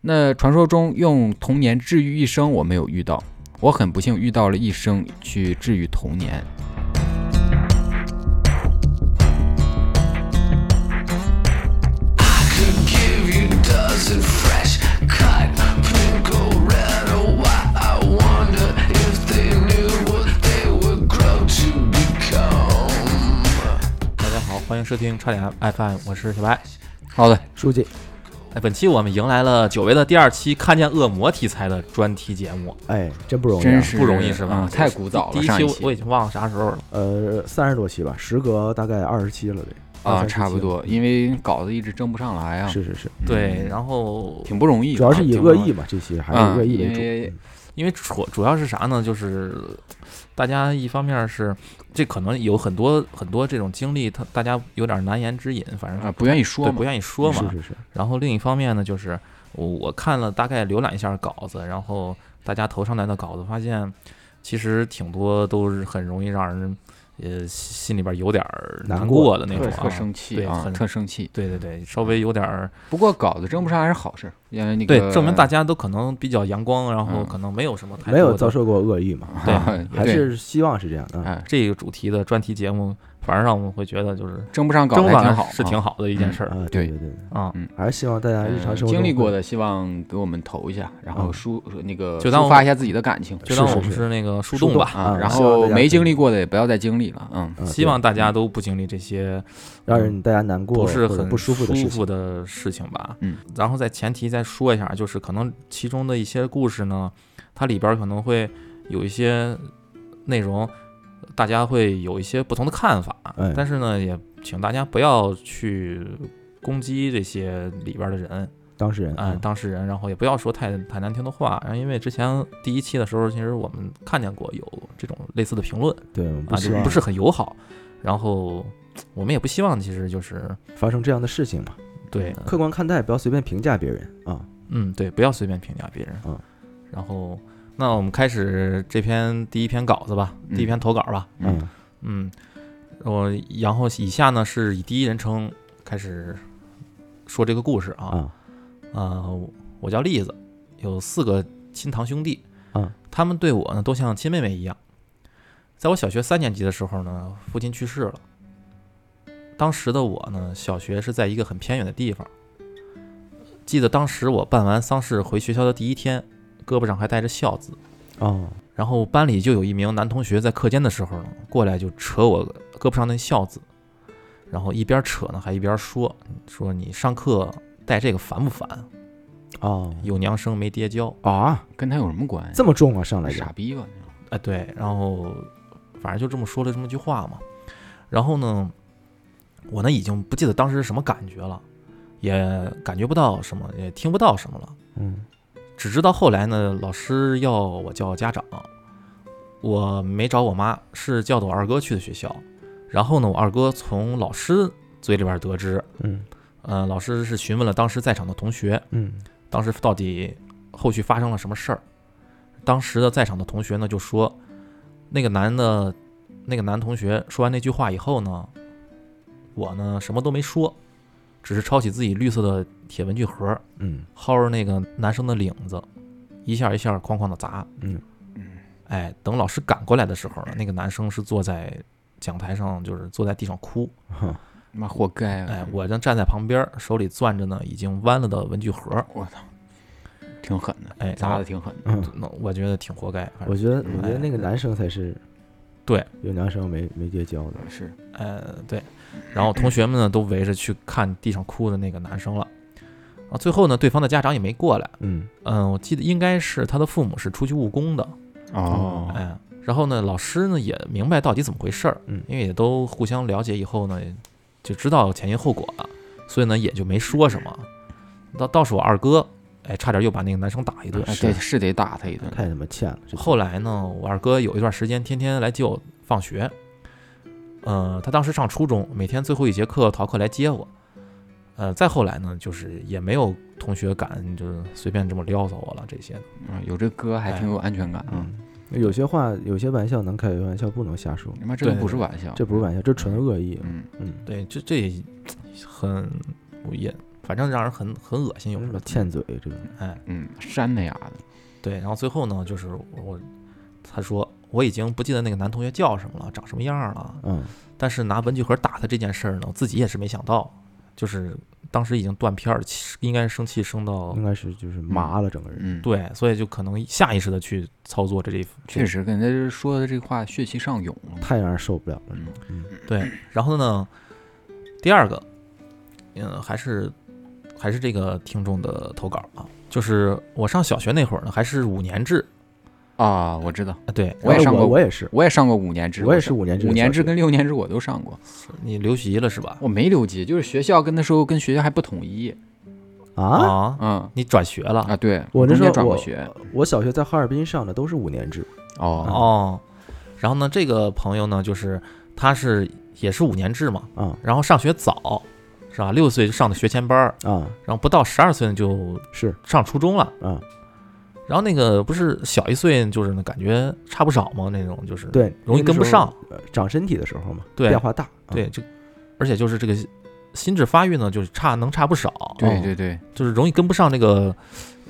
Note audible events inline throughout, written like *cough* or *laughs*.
那传说中用童年治愈一生，我没有遇到，我很不幸遇到了一生去治愈童年。大家好，欢迎收听差点 FM，我是小白。好的，书记，哎，本期我们迎来了久违的第二期看见恶魔题材的专题节目。哎，真不容易、啊，真是不容易是吧嗯太古早了。第一期我已经忘了啥时候了。呃，三十多期吧，时隔大概二十期了得。啊，差不多，因为稿子一直争不上来啊，是是是，对，然后挺不容易。主要是以恶意嘛，这些还是以恶意为主。因为主主要是啥呢？就是大家一方面是这可能有很多很多这种经历，他大家有点难言之隐，反正啊，不愿意说嘛不，愿意说嘛。是是是，然后另一方面呢，就是我我看了大概浏览一下稿子，然后大家投上来的稿子，发现其实挺多都是很容易让人呃心里边有点儿难难过过的那种啊特特。生气啊，对很特生气。对对对，稍微有点儿不过稿子争不上还是好事，因为那个对，证明大家都可能比较阳光，然后嗯可能没有什么太没有遭受过恶意嘛，*laughs* 对还是希望是这样的。这个主题的专题节目，反而让我们会觉得就是争不上稿争上子还挺好，啊是挺好的一件事儿啊，对对对啊，嗯。还是希望大家日常呃生活中经历过的，希望给我们投一下，然后嗯抒那个就当我抒发一下自己的感情，就当我们是那个树树洞洞吧，啊，啊然后没经历过的也不要再经历了，嗯，啊希望大家都不经历这些让人大家难过不是很不舒服的事情。服的事情吧。嗯，然后在前提再说一下，就是可能其中的一些故事呢，它里边可能会有一些内容，大家会有一些不同的看法。哎但是呢，也请大家不要去攻击这些里边的人，当事人啊、啊，当事人，然后也不要说太太难听的话。然后因为之前第一期的时候，其实我们看见过有这种类似的评论对，我们不是很友好。然后我们也不希望，其实就是发生这样的事情嘛。对，客观看待，不要随便评价别人啊。嗯，对，不要随便评价别人。嗯，然后，那我们开始这篇第一篇稿子吧，第一篇投稿吧。嗯嗯嗯，我然后以下呢是以第一人称开始说这个故事啊。啊呃，我叫栗子，有四个亲堂兄弟。嗯他们对我呢都像亲妹妹一样。在我小学三年级的时候呢，父亲去世了。当时的我呢，小学是在一个很偏远的地方。记得当时我办完丧事回学校的第一天，胳膊上还带着孝字。哦然后班里就有一名男同学在课间的时候呢，过来就扯我胳膊上那孝字，然后一边扯呢还一边说说你上课带这个烦不烦？哦有娘生没爹教。啊，跟他有什么关系？这么重啊，上来傻逼吧？哎，对，然后反正就这么说了这么句话嘛。然后呢，我呢已经不记得当时是什么感觉了，也感觉不到什么，也听不到什么了。嗯只知道后来呢，老师要我叫家长，我没找我妈，是叫的我二哥去的学校。然后呢，我二哥从老师嘴里边得知，嗯呃，老师是询问了当时在场的同学，嗯当时到底后续发生了什么事儿？当时的在场的同学呢就说，那个男的，那个男同学说完那句话以后呢，我呢什么都没说，只是抄起自己绿色的铁文具盒，嗯薅着那个男生的领子，一下一下哐哐的砸。嗯哎，等老师赶过来的时候呢，那个男生是坐在讲台上，就是坐在地上哭。妈活该哎啊！，我正站在旁边，手里攥着呢已经弯了的文具盒。我操，挺狠的，哎，砸的挺狠的。嗯，那我觉得挺活该。反正我觉得我觉得哎那个男生才是对有娘生没没爹教的。是，呃，对，然后同学们呢都围着去看地上哭的那个男生了。啊，最后呢，对方的家长也没过来。嗯嗯，我记得应该是他的父母是出去务工的。哦，哎，然后呢，老师呢也明白到底怎么回事儿，嗯因为也都互相了解以后呢，就知道前因后果了，所以呢也就没说什么。倒倒是我二哥，哎，差点又把那个男生打一顿。哎对，是得打他一顿。太他妈欠了。后来呢，我二哥有一段时间天天来接我放学。呃，他当时上初中，每天最后一节课逃课来接我。呃，再后来呢，就是也没有同学敢就是随便这么撩骚我了，这些的。嗯，有这歌还挺有安全感啊。嗯，有些话有些玩笑能开，有些玩笑不能瞎说。你妈这都不是玩笑，这不是玩笑，这纯恶意。嗯，嗯对，这这也很也反正让人很很恶心，有有什么时候。欠嘴这种，哎，嗯，扇的呀的，对，然后最后呢，就是我他说我已经不记得那个男同学叫什么了，长什么样儿了，嗯。但是拿文具盒打他这件事儿呢，我自己也是没想到，就是当时已经断片儿了，气应该是生气生到应该是就是麻了整个人，嗯，，对，所以就可能下意识的去操作这这确实跟他说的这话血气上涌了，太让人受不了了。嗯。嗯。对，然后呢，第二个，嗯，还是还是这个听众的投稿啊，就是我上小学那会儿呢，还是五年制啊，我知道，啊，对哎我也上过我也是，我也上过五年制，我也是五年制五年制跟六年制我都上过，你留级了是吧？我没留级，就是学校跟那时候跟学校还不统一，啊，啊，嗯你转学了啊，对，我那时候我转过学，我小学在哈尔滨上的都是五年制，哦，哦，然后呢，这个朋友呢，就是他是也是五年制嘛，啊然后上学早，是吧？六岁就上的学前班儿，啊然后不到十二岁呢就是上初中了。啊，然后那个不是小一岁，就是呢感觉差不少嘛，那种就是对，容易跟不上，长身体的时候嘛，对变化大，啊对，就而且就是这个心智发育呢，就是差能差不少，哦对对对，就是容易跟不上这个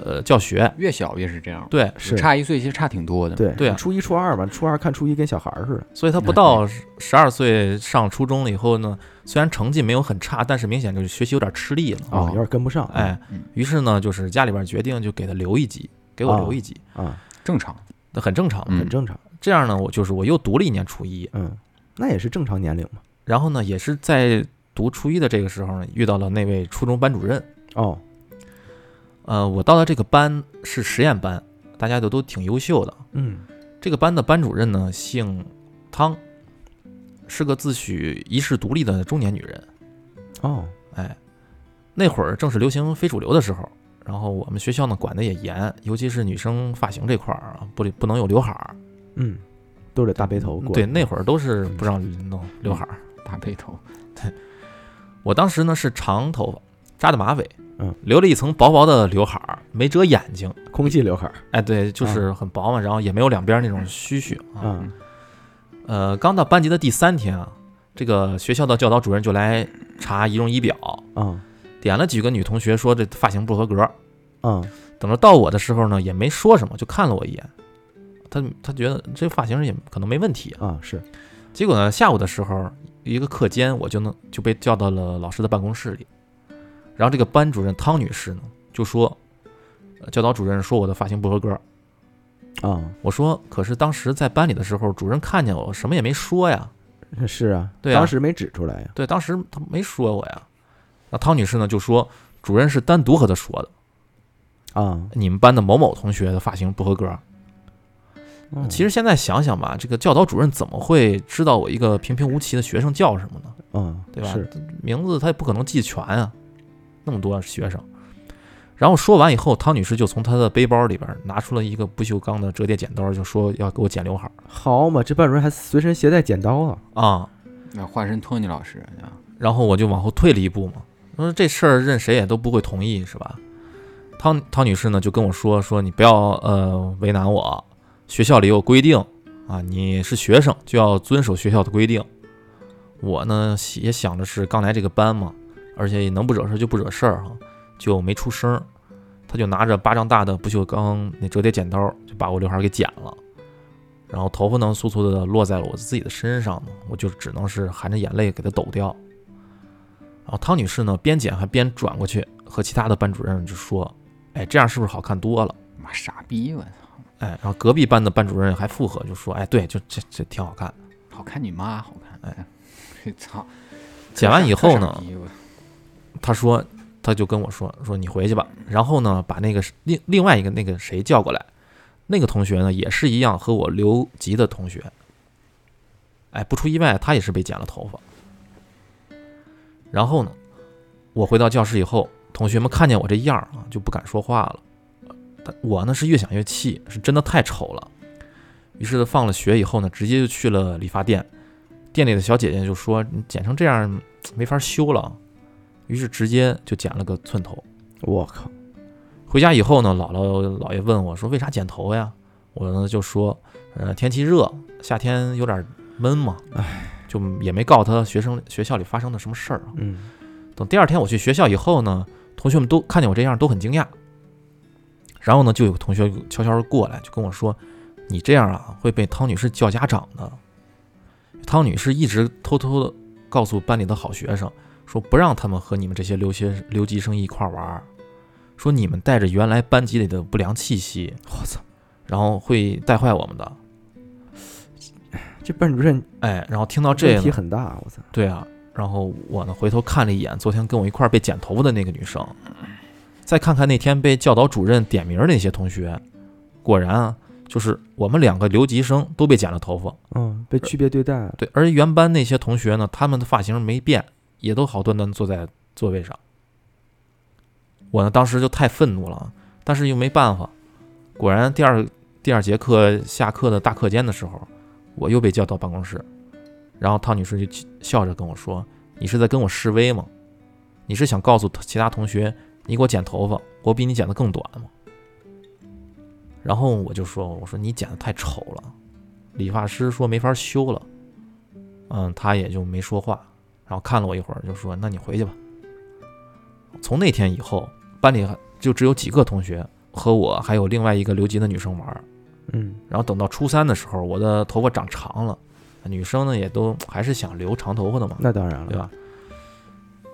呃教学。越小越是这样，对，是。差一岁其实差挺多的，对对啊。初一初二吧，初二看初一跟小孩儿似的，所以他不到十二岁上初中了以后呢，虽然成绩没有很差，但是明显就是学习有点吃力了。啊，哦有点跟不上，哎嗯，于是呢，就是家里边决定就给他留一级，给我哦留一级，啊，正常，那很正常很正常，这样呢，我就是我又读了一年初一，嗯，那也是正常年龄嘛，然后呢，也是在读初一的这个时候呢，遇到了那位初中班主任。哦，呃，我到的这个班是实验班，大家都都挺优秀的。嗯。这个班的班主任呢，姓汤，是个自诩一世独立的中年女人。哦，哎，那会儿正是流行非主流的时候，然后我们学校呢管的也严，尤其是女生发型这块儿啊，不不能有刘海儿。嗯，都得大背头过，对，那会儿都是不让弄刘海儿。大背头，对我当时呢是长头发，扎的马尾，嗯，留了一层薄薄的刘海儿，没遮眼睛。空气刘海儿，哎，对，就是很薄嘛，然后也没有两边那种须须啊。嗯呃，刚到班级的第三天啊，这个学校的教导主任就来查仪容仪表，啊点了几个女同学说这发型不合格。嗯等着到我的时候呢，也没说什么，就看了我一眼。他他觉得这发型也可能没问题啊。啊是，结果呢，下午的时候，一个课间我就能就被叫到了老师的办公室里，然后这个班主任汤女士呢就说，呃教导主任说我的发型不合格。啊我说，可是当时在班里的时候，主任看见我什么也没说呀。是啊，对啊当时没指出来呀，对，当时他没说我呀。那汤女士呢就说，主任是单独和她说的，啊，你们班的某某同学的发型不合格。哦其实现在想想吧，这个教导主任怎么会知道我一个平平无奇的学生叫什么呢？嗯，对吧？名字他也不可能记全啊，那么多学生。然后说完以后，汤女士就从她的背包里边拿出了一个不锈钢的折叠剪刀，就说要给我剪刘海儿好嘛，这班主任还随身携带剪刀啊，啊。那化身托尼老师啊，然后我就往后退了一步嘛，说这事儿任谁也都不会同意，是吧？汤汤女士呢就跟我说说你不要呃为难我，学校里有规定啊，你是学生就要遵守学校的规定。我呢也想着是刚来这个班嘛，而且也能不惹事就不惹事儿哈，就没出声儿。他就拿着巴掌大的不锈钢那折叠剪刀，就把我刘海给剪了，然后头发呢簌簌的落在了我自己的身上，我就只能是含着眼泪给他抖掉。然后汤女士呢边剪还边转过去和其他的班主任就说：“哎，这样是不是好看多了妈傻逼，我操，？”哎，然后隔壁班的班主任还附和就说：“哎，对，就这这挺好看。好看你妈，好看，哎，这操，”剪完以后呢他说他就跟我说说你回去吧，然后呢把那个另另外一个那个谁叫过来，那个同学呢也是一样和我留级的同学，哎，不出意外他也是被剪了头发。然后呢，我回到教室以后，同学们看见我这样儿啊就不敢说话了，但我呢是越想越气，是真的太丑了。于是放了学以后呢，直接就去了理发店，店里的小姐姐就说你剪成这样没法修了。于是直接就剪了个寸头。我靠，回家以后呢，姥姥姥爷问我说：“为啥剪头呀？”我呢就说：“呃，天气热，夏天有点闷嘛，唉，就也没告诉他学生学校里发生的什么事儿啊。嗯等第二天我去学校以后呢，同学们都看见我这样都很惊讶。然后呢，就有个同学悄悄地过来就跟我说：“你这样啊会被汤女士叫家长的。”汤女士一直偷偷的告诉班里的好学生，说不让他们和你们这些留学留级生一块玩儿，说你们带着原来班级里的不良气息，我操，然后会带坏我们的。这班主任哎，然后听到这问题很大，我操，对啊，然后我呢回头看了一眼昨天跟我一块儿被剪头发的那个女生，再看看那天被教导主任点名的那些同学，果然啊，就是我们两个留级生都被剪了头发。嗯，被区别对待，对，而原班那些同学呢，他们的发型没变，也都好端端坐在座位上。我呢，当时就太愤怒了，但是又没办法。果然，第二第二节课下课的大课间的时候，我又被叫到办公室，然后汤女士就笑着跟我说：“你是在跟我示威吗？你是想告诉其他同学，你给我剪头发，我比你剪得更短吗？”然后我就说：“我说你剪得太丑了。”理发师说没法修了。嗯，他也就没说话，然后看了我一会儿，就说：“那你回去吧。”从那天以后，班里就只有几个同学和我，还有另外一个留级的女生玩。嗯，然后等到初三的时候，我的头发长长了，女生呢也都还是想留长头发的嘛，那当然了，对吧？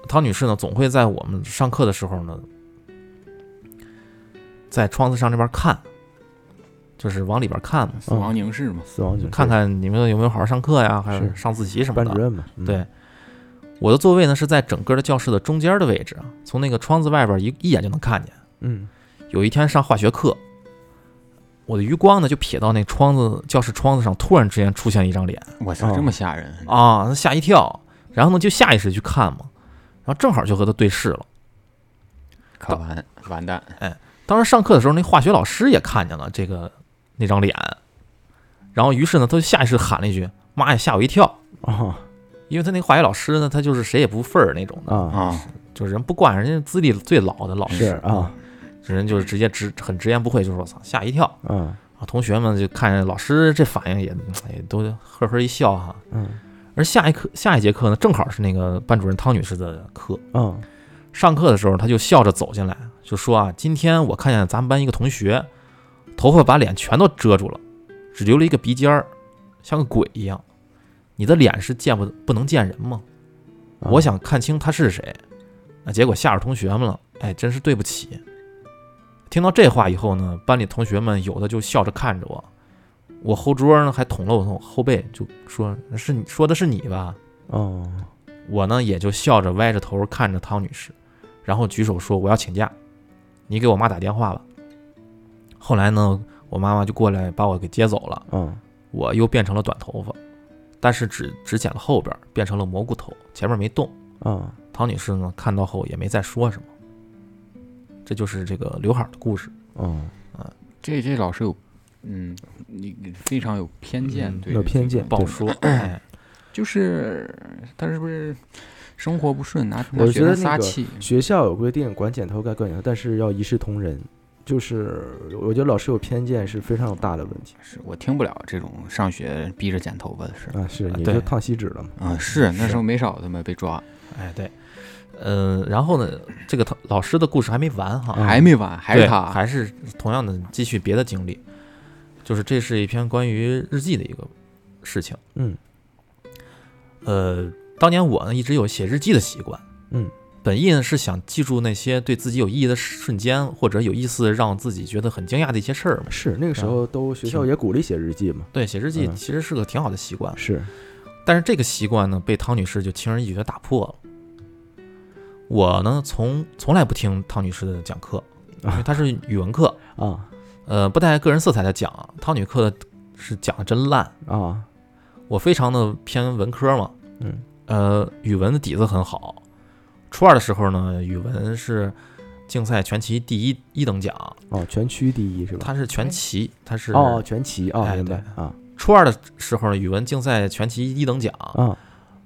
汤女士呢，总会在我们上课的时候呢，在窗子上这边看，就是往里边看嘛，死亡凝视嘛，死亡警看看你们有没有好好上课呀，还是是。上自习什么的。班主任嘛，嗯。对，我的座位呢是在整个的教室的中间的位置，从那个窗子外边一一眼就能看见。嗯。有一天上化学课，我的余光呢就瞥到那窗子教室窗子上突然之间出现了一张脸。我操，哦。这么吓人啊，那吓一跳，然后呢就下意识去看嘛，然后正好就和他对视了。可完完蛋，哎当时上课的时候，那化学老师也看见了这个那张脸，然后于是呢他就下意识喊了一句：“妈呀，吓我一跳！”啊因为他那化学老师呢，他就是谁也不忿儿那种的，啊。啊，就是人不惯，人家资历最老的老师是啊这人就是直接直很直言不讳，就说：“我操，吓一跳。”嗯啊，同学们就看见老师这反应也也都呵呵一笑哈。嗯而下一课下一节课呢，正好是那个班主任汤女士的课。嗯上课的时候，他就笑着走进来，就说啊，今天我看见咱们班一个同学，头发把脸全都遮住了，只留了一个鼻尖儿，像个鬼一样。你的脸是见不不能见人吗？啊我想看清他是谁。啊，结果吓着同学们了，哎，真是对不起。听到这话以后呢，班里同学们有的就笑着看着我，我后桌呢还捅了我后背，就说是你说的是你吧？哦我呢也就笑着歪着头看着汤女士，然后举手说我要请假，你给我妈打电话吧。后来呢，我妈妈就过来把我给接走了，嗯我又变成了短头发，但是只只剪了后边，变成了蘑菇头，前面没动。嗯汤女士呢看到后也没再说什么。这就是这个刘海儿的故事。哦这这老师有，嗯，你你非常有偏见，嗯对有偏见不好说，哎，就是他是不是生活不顺，拿拿我觉得那个撒气？学校有规定管剪头该管剪头，但是要一视同仁。就是我觉得老师有偏见是非常有大的问题是我听不了这种上学逼着剪头发的事。啊！是你对就烫锡纸了嘛？啊，是那时候没少他妈被抓，哎，对，嗯，然后呢，这个汤老师的故事还没完哈，嗯。还没完，还是他，还是同样的继续别的经历，就是这是一篇关于日记的一个事情。嗯。呃，当年我呢一直有写日记的习惯，嗯，本意呢是想记住那些对自己有意义的瞬间，或者有意思让自己觉得很惊讶的一些事儿嘛。是那个时候都学校也鼓励写日记嘛？对，写日记嗯。其实是个挺好的习惯，是。但是这个习惯呢被汤女士就轻而易举的打破了。我呢从从来不听汤女士的讲课，因为她是语文课，啊。呃，不带个人色彩的讲，汤女课是讲的真烂。啊。我非常的偏文科嘛，嗯。呃，语文的底子很好。初二的时候呢，语文是竞赛全旗第一一等奖，哦，全区第一是吧？它是全旗，它是哦，全旗哦，哎明白对。啊。初二的时候呢，语文竞赛全旗一等奖，啊。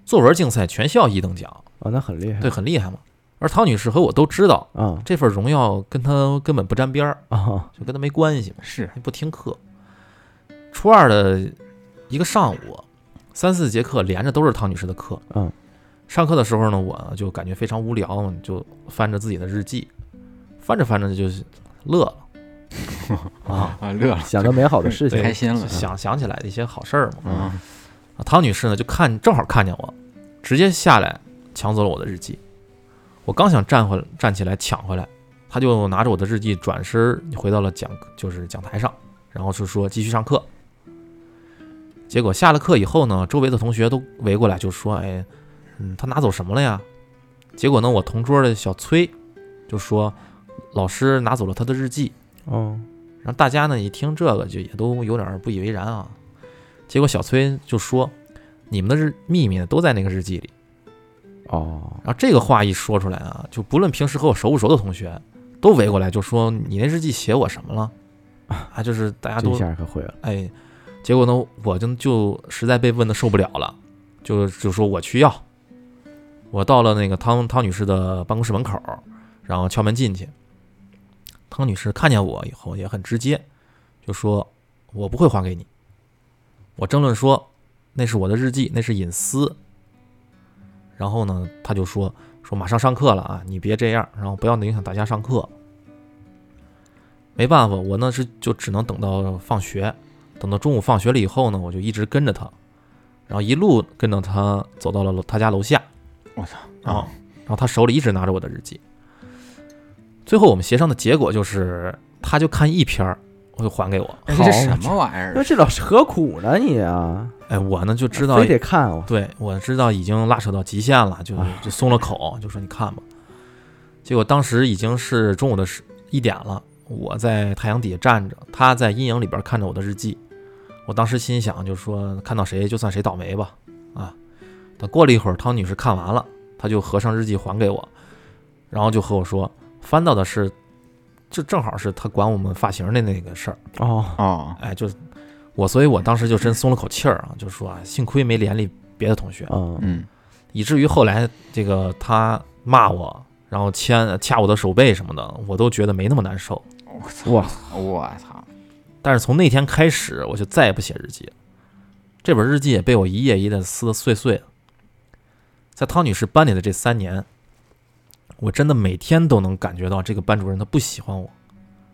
作文竞赛全校一等奖，啊，那很厉害。对，很厉害嘛。而汤女士和我都知道，啊这份荣耀跟她根本不沾边儿，啊就跟她没关系嘛。是不听课。初二的一个上午，三四节课连着都是汤女士的课。嗯，上课的时候呢，我就感觉非常无聊，就翻着自己的日记，翻着翻着就是乐了 *laughs* 啊，啊，乐了，想着美好的事情，开心了，想想起来的一些好事儿嘛。嗯，啊汤女士呢就看正好看见我，直接下来抢走了我的日记。我刚想站回站起来抢回来，他就拿着我的日记转身回到了讲就是讲台上，然后就说继续上课。结果下了课以后呢，周围的同学都围过来就说：“哎，嗯，他拿走什么了呀？”结果呢，我同桌的小崔就说：“老师拿走了他的日记。”哦，然后大家呢一听这个就也都有点不以为然啊。结果小崔就说：“你们的日秘密呢都在那个日记里。哦，”然后这个话一说出来啊，就不论平时和我熟不熟的同学都围过来就说：“你那日记写我什么了？”啊，就是大家这都下可会了，哎，结果呢，我就就实在被问的受不了了，就就说我去要。我到了那个汤汤女士的办公室门口，然后敲门进去。汤女士看见我以后也很直接，就说我不会还给你。我争论说那是我的日记，那是隐私。然后呢，他就说说马上上课了啊，你别这样，然后不要影响大家上课。没办法，我呢是就只能等到放学，等到中午放学了以后呢，我就一直跟着他，然后一路跟着他走到了他家楼下，我操，然后然后他手里一直拿着我的日记。最后我们协商的结果就是，他就看一篇儿，我就还给我。哎这什么玩意儿？那这老师何苦呢你啊？哎，我呢就知道非，得看我，对我知道已经拉扯到极限了，就啊就松了口，就说你看吧。结果当时已经是中午的十一点了，我在太阳底下站着，他在阴影里边看着我的日记。我当时心想，就说看到谁就算谁倒霉吧，啊。等过了一会儿，汤女士看完了，她就合上日记还给我，然后就和我说，翻到的是，这正好是他管我们发型的那个事儿。哦，哦，哎，就是我，所以我当时就真松了口气儿啊，就说啊，幸亏没连累别的同学，嗯，嗯，以至于后来这个他骂我，然后牵掐我的手背什么的，我都觉得没那么难受。我操，我操，但是从那天开始，我就再也不写日记了。这本日记也被我一页一页撕得碎碎的。在汤女士班里的这三年，我真的每天都能感觉到这个班主任他不喜欢我。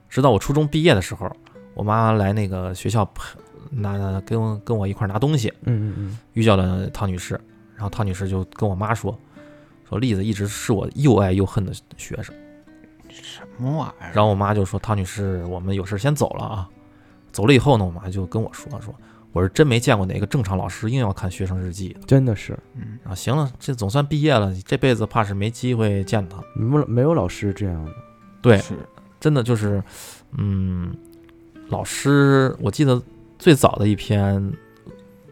直到我初中毕业的时候，我妈来那个学校拿跟我跟我一块拿东西，嗯嗯嗯，遇见了汤女士，然后汤女士就跟我妈说，说栗子一直是我又爱又恨的学生。什么玩意儿？然后我妈就说：“汤女士，我们有事先走了啊。”走了以后呢，我妈就跟我说：“说我是真没见过哪个正常老师硬要看学生日记的真的是嗯，啊。行了，这总算毕业了，这辈子怕是没机会见他。没有没有老师这样的，对，是，真的就是，嗯，老师，我记得最早的一篇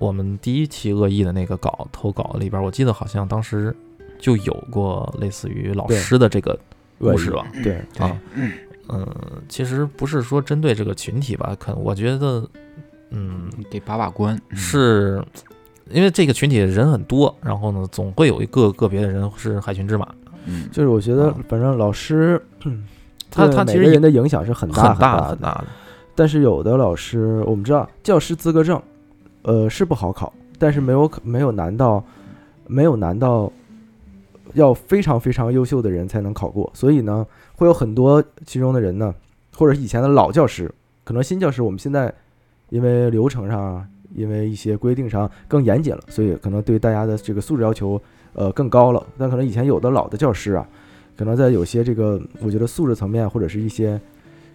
我们第一期恶意的那个稿投稿里边，我记得好像当时就有过类似于老师的这个故事吧。对，对啊，嗯，其实不是说针对这个群体吧，可能我觉得，嗯，得把把关，嗯。是因为这个群体人很多，然后呢，总会有一个个别的人是害群之马，嗯，就是我觉得啊反正老师，嗯他他其实人的影响是很大很大大很大的，但是有的老师，我们知道教师资格证，呃是不好考，但是没有可没有难到，没有难到要非常非常优秀的人才能考过，所以呢，会有很多其中的人呢，或者是以前的老教师，可能新教师我们现在因为流程上啊，因为一些规定上更严谨了，所以可能对大家的这个素质要求呃更高了，但可能以前有的老的教师啊，可能在有些这个我觉得素质层面或者是一些。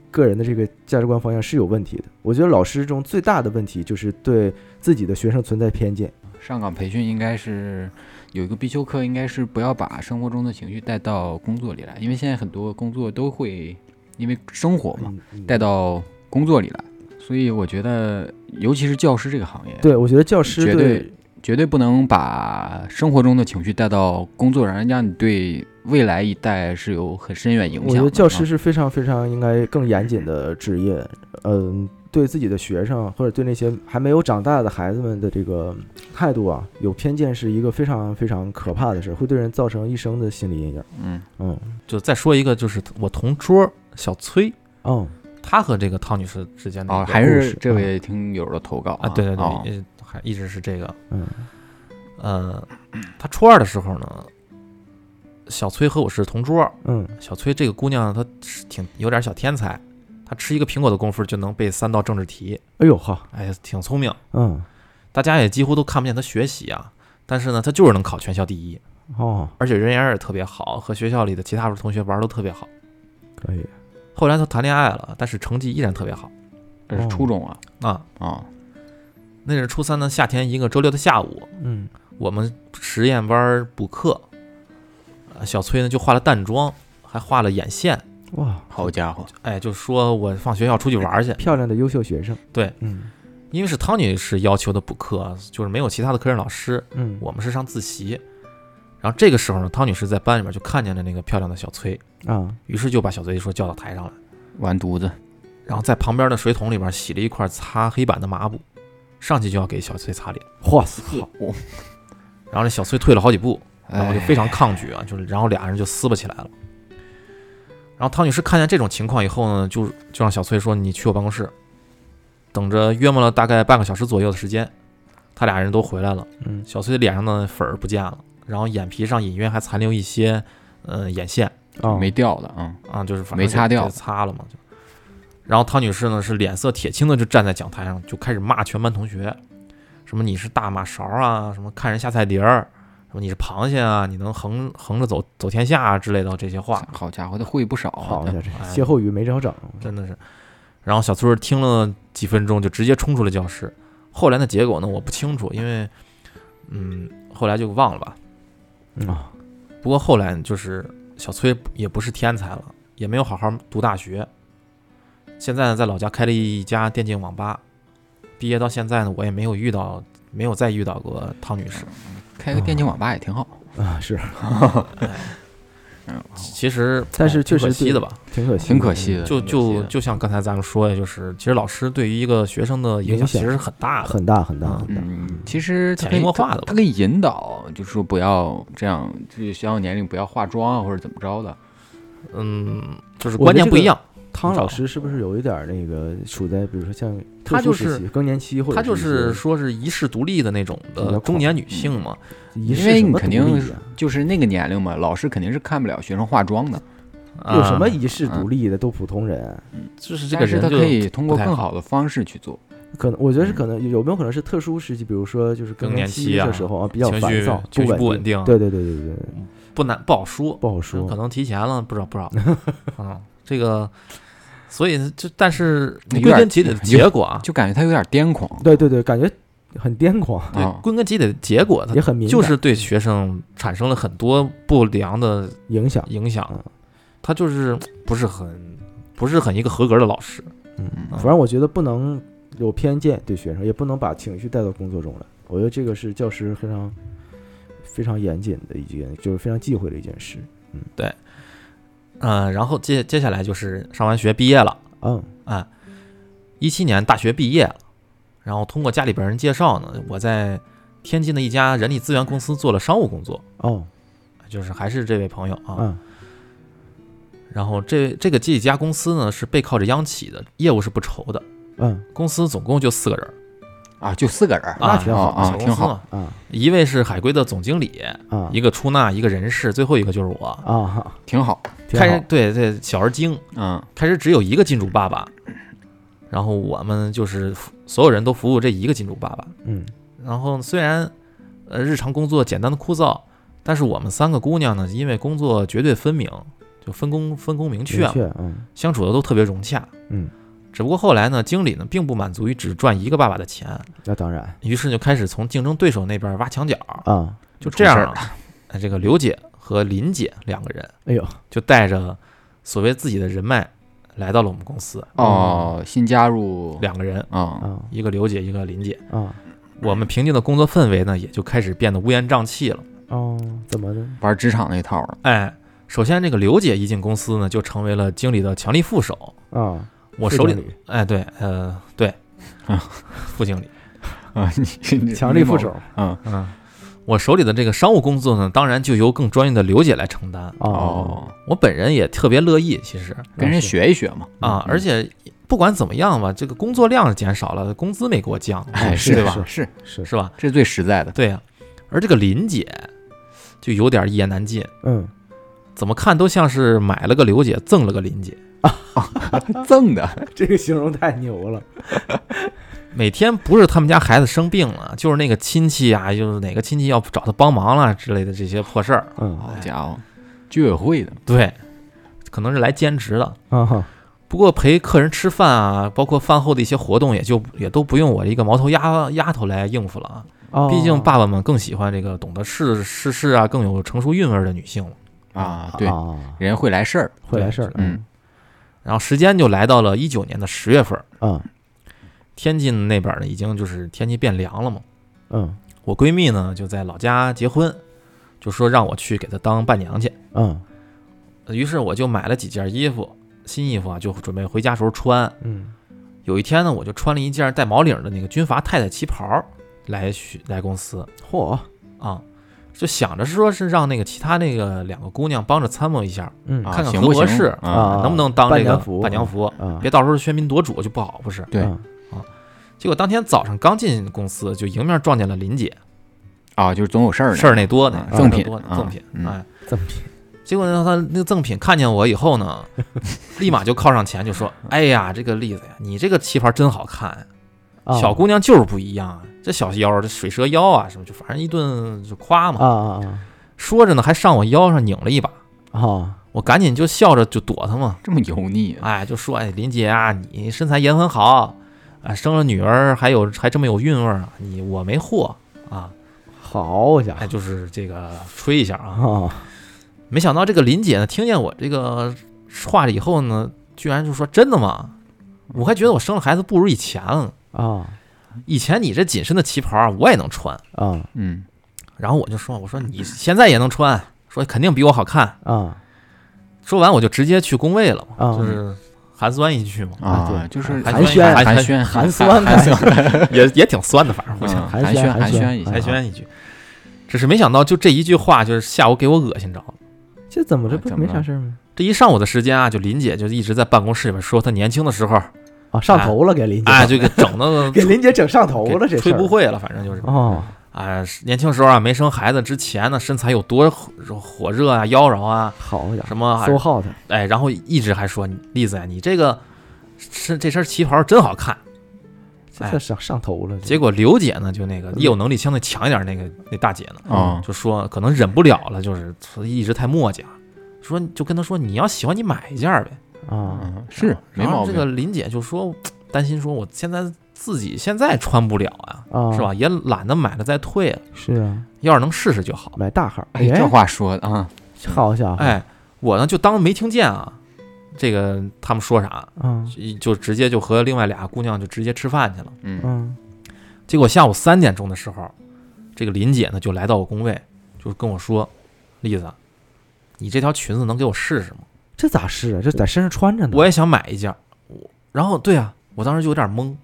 个人的这个价值观方向是有问题的。我觉得老师中最大的问题就是对自己的学生存在偏见。上岗培训应该是有一个必修课，应该是不要把生活中的情绪带到工作里来，因为现在很多工作都会因为生活嘛带到工作里来，所以我觉得，尤其是教师这个行业，对，我觉得教师绝对对绝对不能把生活中的情绪带到工作上，让你对未来一代是有很深远影响。我觉得教啊师是非常非常应该更严谨的职业。嗯，对自己的学生或者对那些还没有长大的孩子们的这个态度啊，有偏见是一个非常非常可怕的事，会对人造成一生的心理阴影。嗯嗯就再说一个，就是我同桌小崔，嗯，他和这个汤女士之间的哦，还是这位听友的投稿啊，对对对，哦还一直是这个。嗯呃，他初二的时候呢，小崔和我是同桌。嗯小崔这个姑娘她是挺有点小天才，她吃一个苹果的功夫就能背三道政治题，哎呦呵，哎呀，挺聪明。嗯大家也几乎都看不见她学习啊，但是呢，她就是能考全校第一，哦，而且人缘也特别好，和学校里的其他同学玩都特别好。可以，后来他谈恋爱了，但是成绩依然特别好。这是初中啊？啊。啊，那是初三的夏天，一个周六的下午，嗯。我们实验班补课，呃小崔呢就化了淡妆，还画了眼线，哇，好家伙，哎，就说我放学校出去玩去。漂亮的优秀学生，对，嗯。因为是汤女士要求的补课，就是没有其他的科任老师，嗯，我们是上自习。然后这个时候呢，汤女士在班里面就看见了那个漂亮的小崔，啊，于是就把小崔说叫到台上来，完犊子，然后在旁边的水桶里边洗了一块擦黑板的抹布，上去就要给小崔擦脸。哇塞，我然后这小崔退了好几步，然后就哎非常抗拒啊，就是然后俩人就撕巴起来了。然后汤女士看见这种情况以后呢，就就让小崔说：“你去我办公室，等着约摸了大概半个小时左右的时间，他俩人都回来了。嗯小崔脸上的粉儿不见了，然后眼皮上隐约还残留一些呃眼线啊，没掉的啊，啊，就是反正就没擦掉就擦了嘛。就然后汤女士呢是脸色铁青的就站在讲台上，就开始骂全班同学，什么你是大马勺啊，什么看人下菜碟儿，什么你是螃蟹啊，你能横横着走走天下啊之类的这些话，好家伙，他会不少啊，好家伙，哎歇后语没找整，真的是。然后小崔儿听了几分钟，就直接冲出了教室。后来的结果呢，我不清楚，因为嗯，后来就忘了吧。嗯啊不过后来就是小崔也不是天才了，也没有好好读大学。现在呢，在老家开了一家电竞网吧。毕业到现在呢，我也没有遇到，没有再遇到过汤女士。开个电竞网吧也挺好，啊，是 *laughs* 其实，但是确实可惜的吧？挺可惜，挺可惜的，就挺可惜的就就像刚才咱们说的，就是其实老师对于一个学生的影影响响其实是很大的。很大很大嗯很大，嗯，其实他潜可以移默化的他可以引导，就是说不要这样，就是小小年龄不要化妆啊，或者怎么着的。嗯，就是观念不一样。汤老师是不是有一点儿那个处在，比如说像他就是更年期，或者她就是说是一世独立的那种的中年女性嘛，仪因为你肯定就是那个年龄嘛，老师肯定是看不了学生化妆的，有什么啊仪式独立的都普通人，就是这个但是人他可以通过更好的方式去做。可能我觉得是可能有没有可能是特殊时期，比如说就是更年年期啊的时候啊，比较烦躁，情绪不稳稳定对对对对对，不难不好说，不好说可。能提前了，不知道不知道。*laughs* 嗯，这个，所以这但是有点归根结底的结果啊，就感觉他有点癫狂。对对对，感觉很癫狂，对啊，归根结底的结果，它也很敏感，就是对学生产生了很多不良的影响。影响。嗯。他就是不是很不是很一个合格的老师。嗯，嗯。反正我觉得不能有偏见对学生，也不能把情绪带到工作中来。我觉得这个是教师非常非常严谨的一件，就是非常忌讳的一件事。嗯，对，嗯然后接接下来就是上完学毕业了，嗯。啊，一七年大学毕业了，然后通过家里边人介绍呢，我在天津的一家人力资源公司做了商务工作，哦就是还是这位朋友啊。嗯然后这这个这几家公司呢是背靠着央企的，业务是不愁的。嗯公司总共就四个人啊，就四个人儿啊，挺好啊挺好。啊一位是海归的总经理，啊一个出纳，一个人事，最后一个就是我。啊，挺好。挺开始。对对，小而精，嗯，开始只有一个金主爸爸，然后我们就是服所有人都服务这一个金主爸爸。嗯然后虽然呃日常工作简单的枯燥，但是我们三个姑娘呢，因为工作绝对分明，就分工分工明确嘛，明确嗯相处的都特别融洽。嗯，只不过后来呢，经理呢并不满足于只赚一个爸爸的钱，那当然于是就开始从竞争对手那边挖墙角。啊。就这样啊，哎这个刘姐和林姐两个人哎呦就带着所谓自己的人脉来到了我们公司，哦，新加入两个人，啊，啊一个刘姐，一个林姐。啊我们平静的工作氛围呢，也就开始变得乌烟瘴气了。哦，怎么的？玩职场那套了。哎，首先这个刘姐一进公司呢，就成为了经理的强力副手。啊，我手里哎，对，呃，对，啊 *laughs* 副经理，啊，你你强力副手嗯，嗯，我手里的这个商务工作呢，当然就由更专业的刘姐来承担。哦哦，我本人也特别乐意，其实跟人学一学嘛。啊，而且不管怎么样吧，这个工作量减少了，工资没给我降，哎，是对吧？是是，是是吧？这是最实在的。对呀、而这个林姐就有点一言难尽，嗯，怎么看都像是买了个刘姐赠了个林姐。啊 *laughs* 赠的，*laughs* 这个形容太牛了。每天不是他们家孩子生病了，就是那个亲戚啊，就是哪个亲戚要找他帮忙了之类的这些破事儿。嗯。好家伙，居委会的，对，可能是来兼职的。啊哈，不过陪客人吃饭啊，包括饭后的一些活动，也就也都不用我一个毛头丫丫头来应付了啊。哦。毕竟爸爸们更喜欢这个懂得世世事啊，更有成熟韵味的女性了。啊，对，啊人会来事儿，会来事儿，嗯。然后时间就来到了一九年的十月份儿，嗯天津那边儿呢已经就是天气变凉了嘛。嗯我闺蜜呢就在老家结婚，就说让我去给她当伴娘去。嗯于是我就买了几件衣服，新衣服啊，就准备回家时候穿。嗯有一天呢，我就穿了一件带毛领的那个军阀太太旗袍来去来公司嚯，啊，就想着说是让那个其他那个两个姑娘帮着参谋一下，嗯啊，看看行不行合不合适啊？啊能不能当这个伴娘服伴娘服，啊，别到时候喧宾夺主就不好，不是？对嗯结果当天早上刚进公司，就迎面撞见了林姐，啊，就是总有事儿，事儿那多呢赠品啊多赠品，嗯。哎，赠品。结果呢，他那个赠品看见我以后呢，*laughs* 立马就靠上前就说：“哎呀，这个栗子呀，你这个旗袍真好看小姑娘就是不一样啊，这小腰，这水蛇腰啊，什么就反正一顿就夸嘛。啊啊说着呢，还上我腰上拧了一把，啊啊。我赶紧就笑着就躲他嘛，这么油腻啊，哎，就说：“哎，林姐啊，你身材也很好，啊，生了女儿还有还这么有韵味儿啊，你我没货啊。”好家伙哎，就是这个吹一下啊。啊没想到这个林姐呢，听见我这个话了以后呢，居然就说：“真的吗？我还觉得我生了孩子不如以前了。啊以前你这紧身的旗袍啊我也能穿。啊嗯，”然后我就说：“我说你现在也能穿，说肯定比我好看。啊”说完我就直接去工位了嘛，啊就是寒酸一句嘛，啊啊，对就是寒寒暄寒寒暄寒酸寒酸，*laughs* 也也挺酸的，反正互相嗯寒寒暄寒暄寒暄暄一下寒暄一句。只是没想到，就这一句话，就是下午给我恶心着了。这怎么这不没啥事儿吗？这一上午的时间啊，就林姐就一直在办公室里面说她年轻的时候，啊，上头了，给林姐，哎，就给整的 *laughs* 给林姐整上头了，这吹不会了，反正就是哦啊，年轻时候啊，没生孩子之前呢，身材有多火火热啊，妖娆啊，好家伙什么，so hot 哎，然后一直还说栗子呀，你这个身这身旗袍真好看。哎这上上头了，结果刘姐呢，就那个业务能力相对强一点，那个那大姐呢，啊，就说可能忍不了了，就是一直太磨叽，说就跟她说你要喜欢你买一件呗。啊。嗯是没然后毛病，这个林姐就说 *tsk* 担心说我现在自己现在穿不了啊，啊是吧？？也懒得买了再退了，是啊，要是能试试就好。买大号，哎，这话说的啊，好家伙，哎，我呢就当没听见啊，这个他们说啥，嗯就直接就和另外俩姑娘就直接吃饭去了。嗯嗯结果下午三点钟的时候，这个林姐呢就来到我工位，就跟我说：“栗子，你这条裙子能给我试试吗？这咋试啊？这在身上穿着呢，我也想买一件。”我然后对啊，我当时就有点懵，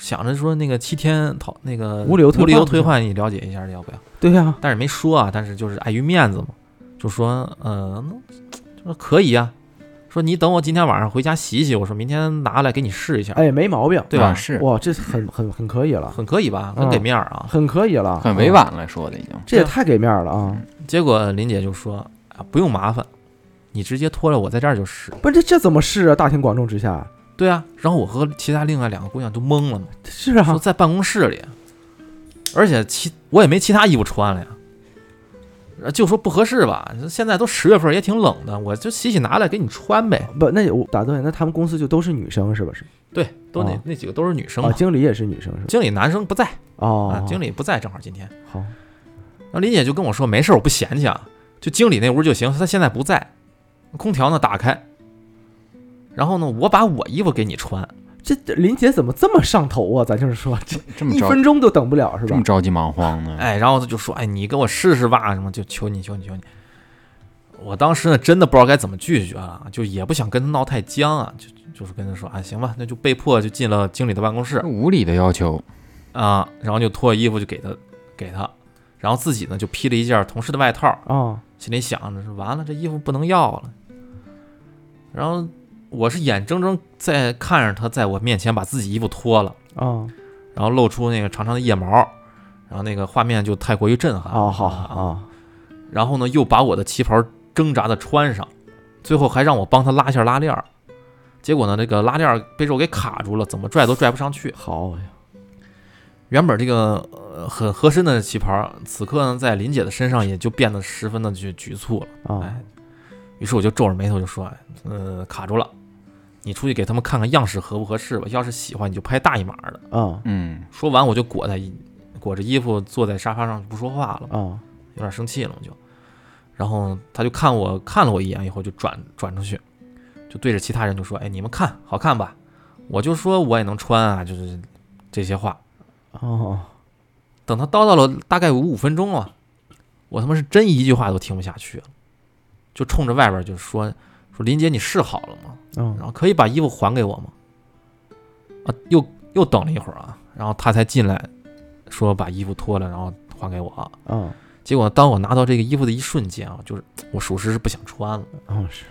想着说那个七天淘那个无理由退无理由退换，你了解一下要不要？对呀，但是没说啊，但是就是碍于面子嘛，就说呃，就说可以啊，说你等我今天晚上回家洗洗，我说明天拿来给你试一下，哎，没毛病，对吧啊是哇，这很很很可以了，很可以吧，很给面儿啊。很可以了，很委婉了，说的已经，这也太给面儿了啊！结果林姐就说啊，不用麻烦，你直接脱了我在这儿就试。不是这这怎么试啊？大庭广众之下，对啊，然后我和其他另外两个姑娘都懵了嘛，是啊，说在办公室里，而且其我也没其他衣服穿了呀。呃就说不合适吧，现在都十月份也挺冷的，我就洗洗拿来给你穿呗。不，那我打断一下，那他们公司就都是女生是吧？是对，都那、哦那几个都是女生啊，经理也是女生是吧？经理男生不在哦啊，，经理不在，正好今天。好，然后林姐就跟我说，没事，我不嫌弃啊，就经理那屋就行，他现在不在，空调呢打开，然后呢，我把我衣服给你穿，这这林姐怎么这么上头啊？咱就是说，这这么着分钟都等不了是吧这么？着急忙慌的？哎，然后他就说，哎，你给我试试吧，什么就求你求你求你。我当时呢，真的不知道该怎么拒绝了，就也不想跟他闹太僵啊，就就是跟他说，啊，行吧，那就被迫就进了经理的办公室无理的要求，啊，然后就脱衣服就给他给他，然后自己呢就披了一件同事的外套，啊心里想着是完了，这衣服不能要了。然后我是眼睁睁在看着他在我面前把自己衣服脱了，啊然后露出那个长长的腋毛，然后那个画面就太过于震撼。啊好啊，啊然后呢又把我的旗袍挣扎的穿上，最后还让我帮他拉一下拉链儿，结果呢这个拉链儿被肉给卡住了，怎么拽都拽不上去。好呀，原本这个呃很合身的旗袍，此刻呢在林姐的身上也就变得十分的局局促了。啊哎，于是我就皱着眉头就说：“嗯，呃，卡住了，你出去给他们看看样式合不合适吧。要是喜欢，你就拍大一码的。啊嗯，”说完，我就裹他一裹着衣服坐在沙发上不说话了，啊有点生气了，我就。然后他就看我看了我一眼以后，就转转出去，就对着其他人就说：“哎，你们看好看吧？”我就说我也能穿啊，就是这些话。哦等他叨叨了大概有五分钟了，我他妈是真一句话都听不下去了，就冲着外边就说说林姐你试好了吗？嗯。然后可以把衣服还给我吗？啊，又又等了一会儿啊，然后他才进来，说把衣服脱了，然后还给我。啊结果当我拿到这个衣服的一瞬间啊，就是我属实是不想穿了，哦是。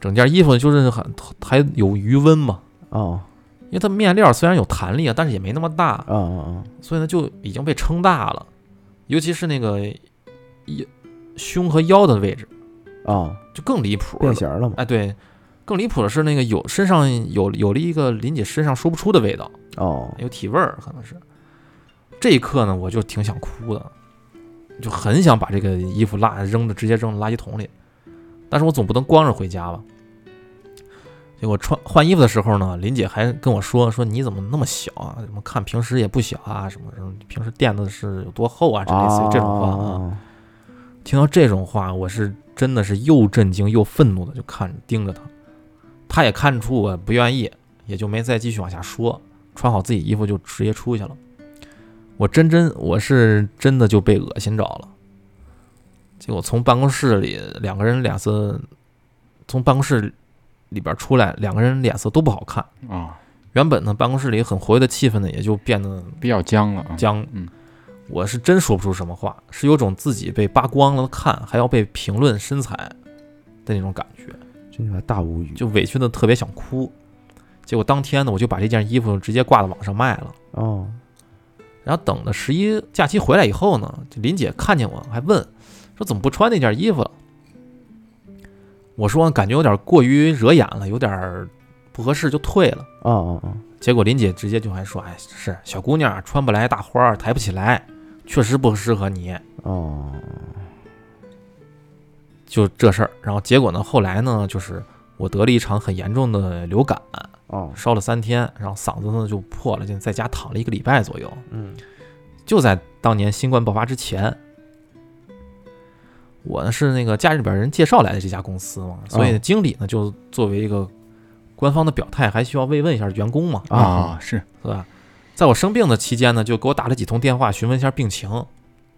整件衣服就是很还有余温嘛，哦。因为它面料虽然有弹力啊，但是也没那么大，嗯嗯嗯所以呢就已经被撑大了，尤其是那个腰胸和腰的位置啊就更离谱了变。形了嘛哎，对，更离谱的是那个有身上有有了一个林姐身上说不出的味道，哦有体味儿，可能是。这一刻呢，我就挺想哭的，就很想把这个衣服拉扔的直接扔垃圾桶里，但是我总不能光着回家吧。结果穿换衣服的时候呢，林姐还跟我说说你怎么那么小啊？怎么看平时也不小啊？什么什么平时垫的是有多厚啊？这类似于这种话啊。啊听到这种话，我是真的是又震惊又愤怒的，就看盯着他。他也看出我不愿意，也就没再继续往下说，穿好自己衣服就直接出去了。我真真我是真的就被恶心着了。结果从办公室里两个人脸色，从办公室里边出来，两个人脸色都不好看。啊，原本呢办公室里很活跃的气氛呢，也就变得比较僵了啊。僵。嗯，我是真说不出什么话，是有种自己被扒光了看，还要被评论身材的那种感觉，真他妈大无语就委屈的特别想哭。结果当天呢，我就把这件衣服直接挂到网上卖了。哦然后等到十一假期回来以后呢，这林姐看见我还问，说怎么不穿那件衣服了？我说感觉有点过于惹眼了，有点不合适，就退了。啊啊啊结果林姐直接就还说：“哎，是小姑娘穿不来大花儿，抬不起来，确实不适合你。”哦就这事儿。然后结果呢，后来呢，就是我得了一场很严重的流感，哦烧了三天，然后嗓子呢就破了，就在家躺了一个礼拜左右。嗯就在当年新冠爆发之前，我呢是那个家里边人介绍来的这家公司嘛，所以哦经理呢就作为一个官方的表态，还需要慰问一下员工嘛，啊，是是吧？在我生病的期间呢，就给我打了几通电话，询问一下病情，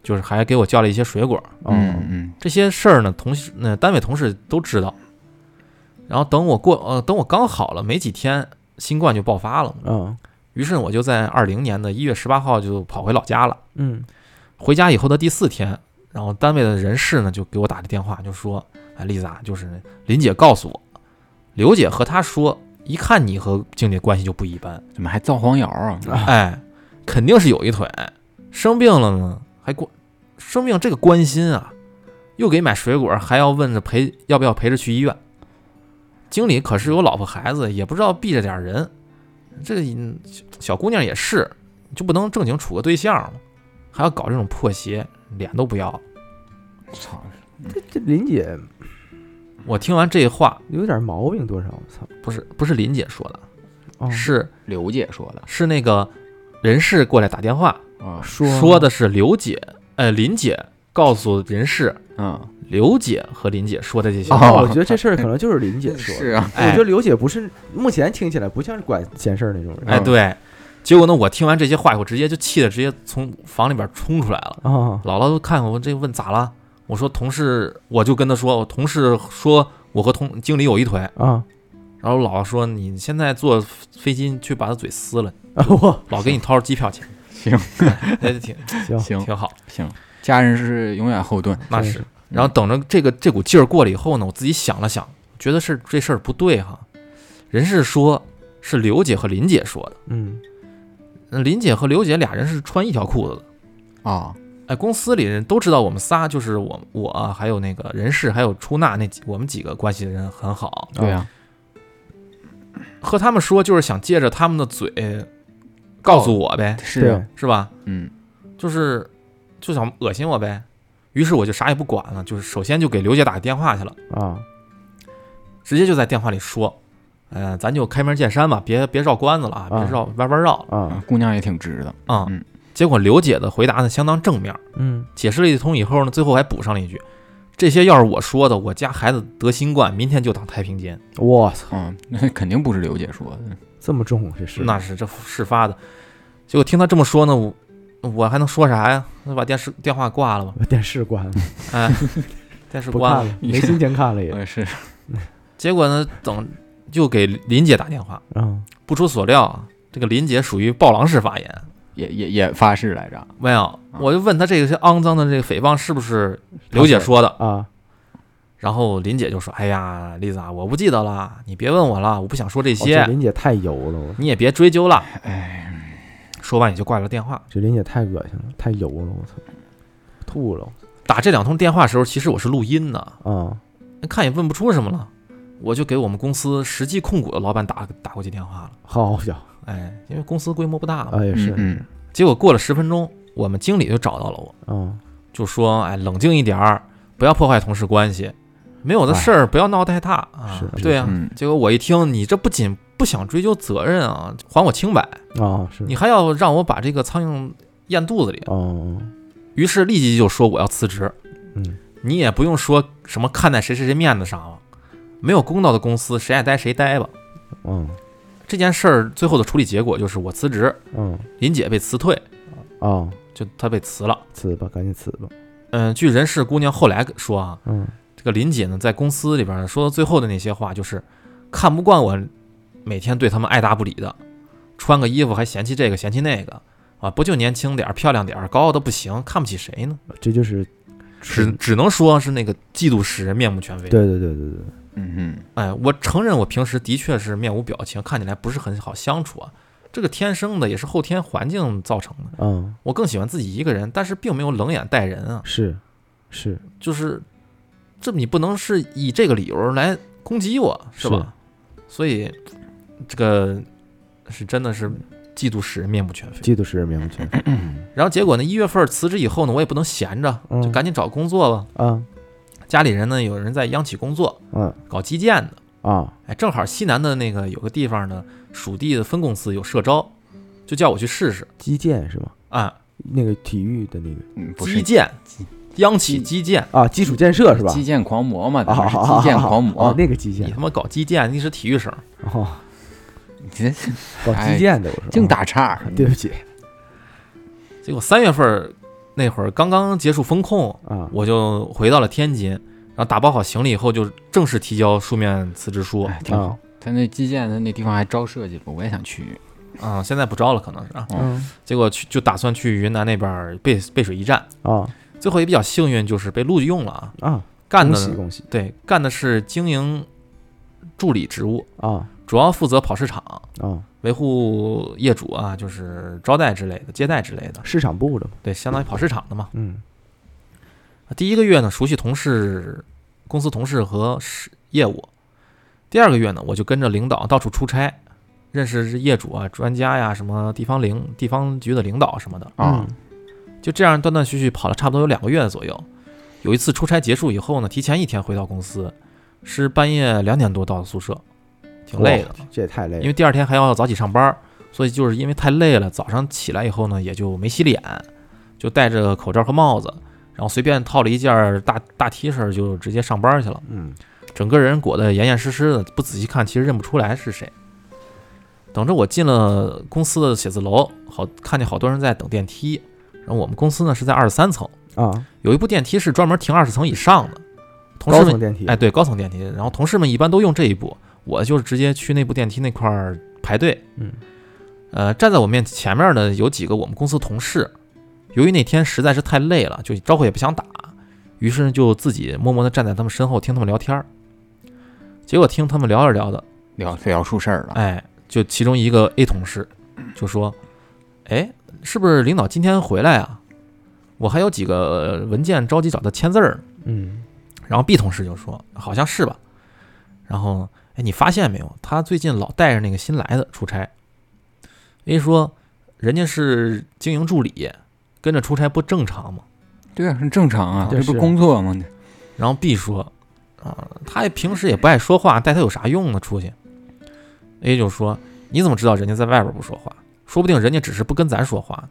就是还给我叫了一些水果。哦嗯嗯这些事儿呢，同事那单位同事都知道。然后等我过呃，等我刚好了没几天，新冠就爆发了。嗯于是我就在二零年的一月十八号就跑回老家了。嗯回家以后的第四天，然后单位的人事呢就给我打了电话，就说：“哎，丽子啊，就是林姐告诉我，刘姐和她说，一看你和经理关系就不一般，怎么还造黄谣啊？哎，肯定是有一腿。生病了呢，还关生病这个关心啊，又给买水果，还要问着陪要不要陪着去医院。经理可是有老婆孩子，也不知道避着点人。这嗯小姑娘也是，就不能正经处个对象吗？还要搞这种破鞋，脸都不要。操！这这林姐我听完这话，有点毛病多少？我操！不是不是林姐说的，哦是刘姐说的是那个人事过来打电话，啊，说说的是刘姐，呃，林姐告诉人事，嗯，刘姐和林姐说的这些哦话。哦，*laughs* 我觉得这事儿可能就是林姐说的。是啊，哎我觉得刘姐不是目前听起来不像是管闲事儿那种人哎，对。结果呢，我听完这些话以后，直接就气得直接从房里边冲出来了。啊姥姥都看我，这问咋了？我说同事，我就跟他说，我同事说我和同经理有一腿。啊然后姥姥说，你现在坐飞机去把他嘴撕了，*laughs* 啊！我老给你掏机票钱。*laughs* *laughs* 行行行挺好，行，家人是永远后盾。那是。然后等着这个这股劲儿过了以后呢，我自己想了想，觉得是这事儿不对哈。人是说，是刘姐和林姐说的。嗯那林姐和刘姐俩人是穿一条裤子的，啊，哎，公司里人都知道我们仨，就是我我还有那个人事还有出纳那几我们几个关系的人很好，对啊，和他们说就是想借着他们的嘴告诉我呗，是是吧？嗯就是就想恶心我呗。于是我就啥也不管了，就是首先就给刘姐打个电话去了，啊直接就在电话里说，呃，咱就开门见山吧，别别绕关子了啊，别啊绕弯弯绕了啊姑娘也挺直的，啊。嗯结果刘姐的回答呢相当正面，嗯解释了一通以后呢，最后还补上了一句：“这些要是我说的，我家孩子得新冠，明天就躺太平间。我操，嗯，那肯定不是刘姐说的，这么重这是那是这事发的。结果听他这么说呢，我我还能说啥呀？那把电视电话挂了吧。把电视关了，哎，*laughs* 电视关了。不看了，没心情看了也呃 *laughs* 是，*laughs* 结果呢，等就给林姐打电话，嗯不出所料啊，这个林姐属于暴狼式发言。也也也发誓来着，没有，我就问他这个些肮脏的这个诽谤是不是刘姐说的？啊。然后林姐就说：“哎呀，丽子啊，我不记得了，你别问我了，我不想说这哦些，这林姐太油了，你也别追究了。哎，”说完你就挂了电话。这林姐太恶心了，太油了，我操，吐了。打这两通电话的时候，其实我是录音呢，啊。看也问不出什么了，我就给我们公司实际控股的老板打打过去电话了。好家伙，哎，因为公司规模不大嘛。啊也是。嗯结果过了十分钟，我们经理就找到了我，嗯。就说：“哎，冷静一点儿，不要破坏同事关系，没有的事儿不要闹太大啊。是对呀、嗯结果我一听，你这不仅不想追究责任啊，还我清白，啊是。你还要让我把这个苍蝇咽肚子里。哦于是立即就说我要辞职。嗯。你也不用说什么看在谁谁谁面子上了，没有公道的公司，谁爱待谁待吧。嗯这件事儿最后的处理结果就是我辞职，嗯林姐被辞退，啊就她被辞了。辞吧，赶紧辞吧，嗯，据人事姑娘后来说啊，嗯这个林姐呢在公司里边说的最后的那些话，就是看不惯我每天对他们爱答不理的，穿个衣服还嫌弃这个嫌弃那个啊，不就年轻点儿漂亮点儿，高傲的不行，看不起谁呢？这就是只只能说是那个嫉妒使人面目全非。对对对对对，嗯嗯，哎，我承认我平时的确是面无表情，看起来不是很好相处啊。这个天生的，也是后天环境造成的。嗯我更喜欢自己一个人，但是并没有冷眼待人啊。是是就是，这你不能是以这个理由来攻击我，是吧？所以，这个是真的是嫉妒使人面目全非。嫉妒使人面目全非 *clears throat* 然后结果呢，一月份辞职以后呢，我也不能闲着，嗯就赶紧找工作了。啊家里人呢，有人在央企工作，嗯搞基建的。啊哎，正好西南的那个有个地方呢，属地的分公司有社招，就叫我去试试。基建是吗？啊，那个体育的那个嗯不是基建，央企基建，啊，基础建设是吧？基建狂魔嘛，基建狂哦魔，，那个基建你他妈搞基建，你是体育生。哦，你 *laughs* 这搞基建的我说净啊打岔，对不起 *laughs* 结果三月份那会儿刚刚结束风控，啊我就回到了天津，然后打包好行李以后，就正式提交书面辞职书。哎，挺好啊。他那基建的那地方还招设计了，我也想去。啊、现在不招了，可能是啊。嗯结果去就打算去云南那边儿背背水一战，啊最后也比较幸运，就是被录用了啊。啊，干的恭喜恭喜对，干的是经营助理职务，啊主要负责跑市场，啊，维护业主啊，就是招待之类的、接待之类的。市场部的嘛，对，相当于跑市场的嘛。嗯第一个月呢，熟悉同事、公司同事和事业务；第二个月呢，我就跟着领导到处出差，认识业主啊、专家呀、什么地方领、地方局的领导什么的。啊嗯就这样断断续续跑了差不多有两个月左右。有一次出差结束以后呢，提前一天回到公司，是半夜两点多到的宿舍，挺累的，这也太累了，因为第二天还要早起上班，所以就是因为太累了，早上起来以后呢，也就没洗脸，就戴着口罩和帽子，然后随便套了一件大大 T 恤就直接上班去了，嗯。整个人裹得严严实实的，不仔细看其实认不出来是谁。等着我进了公司的写字楼，好看见好多人在等电梯，然后我们公司呢是在二十三层，啊，有一部电梯是专门停二十层以上的，同事们高层电梯哎对高层电梯，然后同事们一般都用这一部，我就是直接去那部电梯那块儿排队。嗯呃，站在我面前面的有几个我们公司同事，由于那天实在是太累了，就招呼也不想打，于是就自己默默地站在他们身后听他们聊天儿。结果听他们聊着聊的，聊聊出事儿了，哎，就其中一个 A 同事就说：“哎，是不是领导今天回来啊？”我还有几个文件着急找他签字儿。嗯然后 B 同事就说好像是吧，然后哎你发现没有，他最近老带着那个新来的出差。A 说人家是经营助理，跟着出差不正常吗？对啊，很正常啊，这不是工作吗？然后 B 说啊，他也平时也不爱说话，带他有啥用呢？出去。A 就说你怎么知道人家在外边不说话？说不定人家只是不跟咱说话，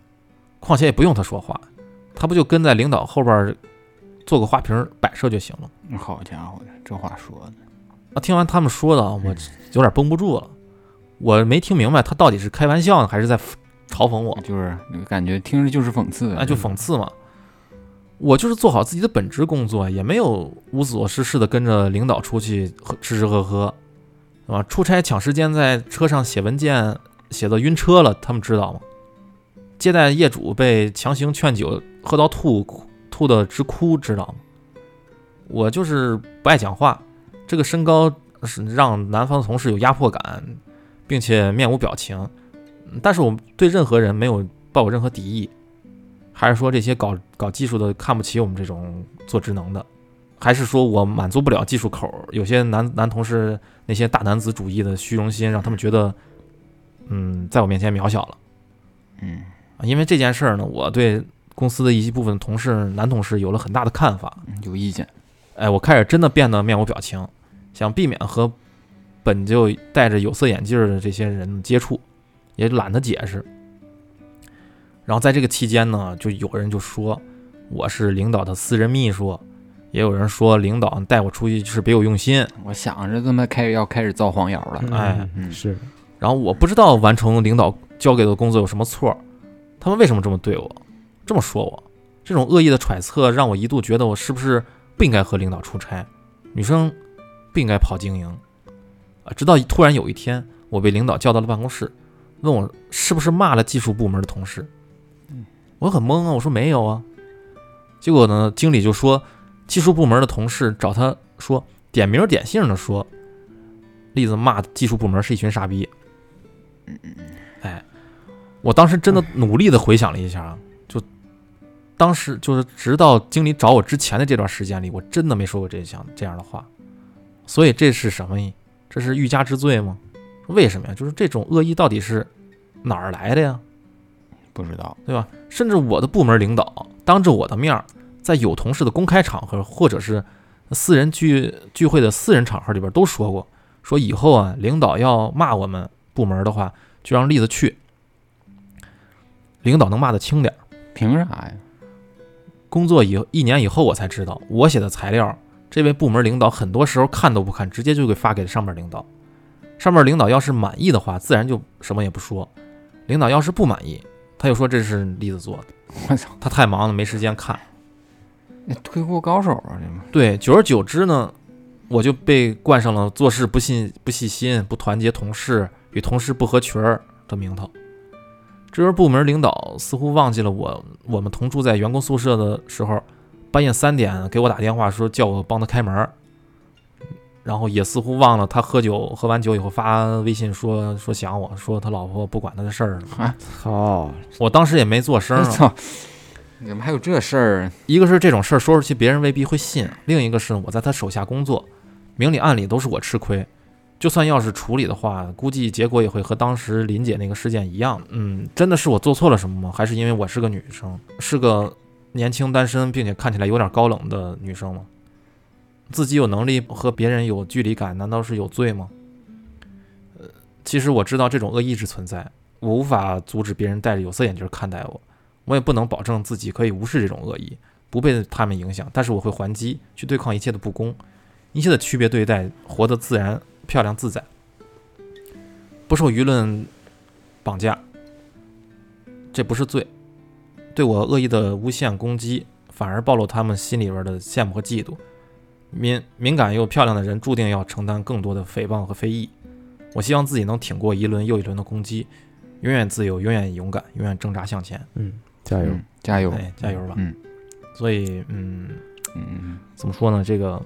况且也不用他说话，他不就跟在领导后边做个花瓶摆设就行了。好家伙的，这话说的，啊，听完他们说的，我有点绷不住了。我没听明白他到底是开玩笑呢，还是在嘲讽我？就是感觉听着就是讽刺，那就讽刺嘛。我就是做好自己的本职工作，也没有无所事事的跟着领导出去喝吃吃喝喝，是吧？出差抢时间在车上写文件，写的晕车了，他们知道吗？接待业主被强行劝酒，喝到吐，吐的直哭，知道吗？我就是不爱讲话，这个身高是让南方同事有压迫感，并且面无表情，但是我对任何人没有抱有任何敌意。还是说这些搞搞技术的看不起我们这种做职能的，还是说我满足不了技术口？有些男男同事那些大男子主义的虚荣心，让他们觉得，嗯，在我面前渺小了。嗯，啊因为这件事儿呢，我对公司的一部分同事男同事有了很大的看法。嗯有意见，哎，我开始真的变得面无表情，想避免和本就戴着有色眼镜儿的这些人接触，也懒得解释。然后在这个期间呢，就有人就说我是领导的私人秘书，也有人说领导带我出去是别有用心。我想着他妈开始要开始造黄谣了，哎嗯是然后我不知道完成领导交给的工作有什么错儿，他们为什么这么对我，这么说我？这种恶意的揣测让我一度觉得我是不是不应该和领导出差，女生不应该跑经营啊。直到突然有一天，我被领导叫到了办公室，问我是不是骂了技术部门的同事。我很懵啊，我说没有啊。结果呢，经理就说技术部门的同事找他说，点名点姓的说，栗子骂技术部门是一群傻逼。哎，我当时真的努力的回想了一下啊，就当时就是直到经理找我之前的这段时间里，我真的没说过这样这样的话。所以这是什么意？这是欲加之罪吗？为什么呀？就是这种恶意到底是哪儿来的呀？不知道，对吧？甚至我的部门领导当着我的面儿，在有同事的公开场合，或者是私人聚聚会的私人场合里边都说过，说以后啊，领导要骂我们部门的话，就让栗子去，领导能骂得轻点儿。凭啥呀？工作以一年以后，我才知道，我写的材料，这位部门领导很多时候看都不看，直接就给发给上面领导。上面领导要是满意的话，自然就什么也不说；领导要是不满意，他又说这是栗子做的，我操，他太忙了，没时间看。那推锅高手啊，这不对，久而久之呢，我就被冠上了做事不信、不细心、不团结同事、与同事不合群儿的名头。这时部门领导似乎忘记了我，我们同住在员工宿舍的时候，半夜三点给我打电话说叫我帮他开门儿，然后也似乎忘了他喝酒喝完酒以后发微信说说想我说他老婆不管他的事儿了。好，我当时也没做声 *laughs* 操，怎么还有这事儿啊？一个是这种事儿说出去别人未必会信，另一个是我在他手下工作，明里暗里都是我吃亏。就算要是处理的话，估计结果也会和当时林姐那个事件一样。嗯，真的是我做错了什么吗？还是因为我是个女生，是个年轻单身并且看起来有点高冷的女生吗？自己有能力和别人有距离感，难道是有罪吗？呃，其实我知道这种恶意是存在，我无法阻止别人戴着有色眼镜看待我，我也不能保证自己可以无视这种恶意，不被他们影响，但是我会还击，去对抗一切的不公，一切的区别对待，活得自然、漂亮、自在，不受舆论绑架。这不是罪，对我恶意的诬陷攻击，反而暴露他们心里边的羡慕和嫉妒。敏敏感又漂亮的人，注定要承担更多的诽谤和非议。我希望自己能挺过一轮又一轮的攻击，永远自由，永远勇敢，永远挣扎向前。嗯，加油，嗯，加油，哎，加油吧！嗯所以，嗯，嗯，怎么说呢？这个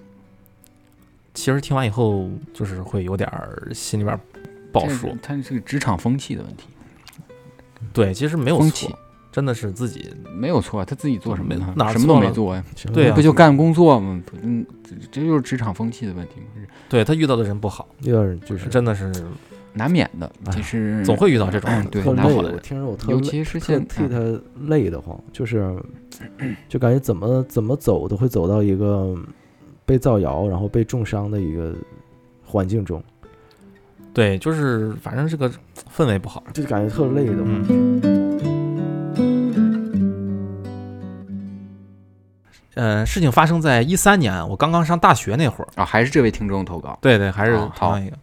其实听完以后，就是会有点儿心里边儿不好说这。它是个职场风气的问题，对，其实没有错真的是自己没有错，他自己做什么呢？哪什么都没做呀，行对啊不就干工作吗？嗯，这这就是职场风气的问题嘛，对他遇到的人不好，有点就是真的是难免的。哎其实总会遇到这种嗯对特累，难好的，我听着我特尤其是现替嗯他累得慌，就是就感觉怎么怎么走都会走到一个被造谣，然后被重伤的一个环境中，对，就是反正这个氛围不好。就感觉特累的慌。嗯。呃，事情发生在一三年，我刚刚上大学那会儿。啊，还是这位听众投稿，对对，还是哦好同样一个。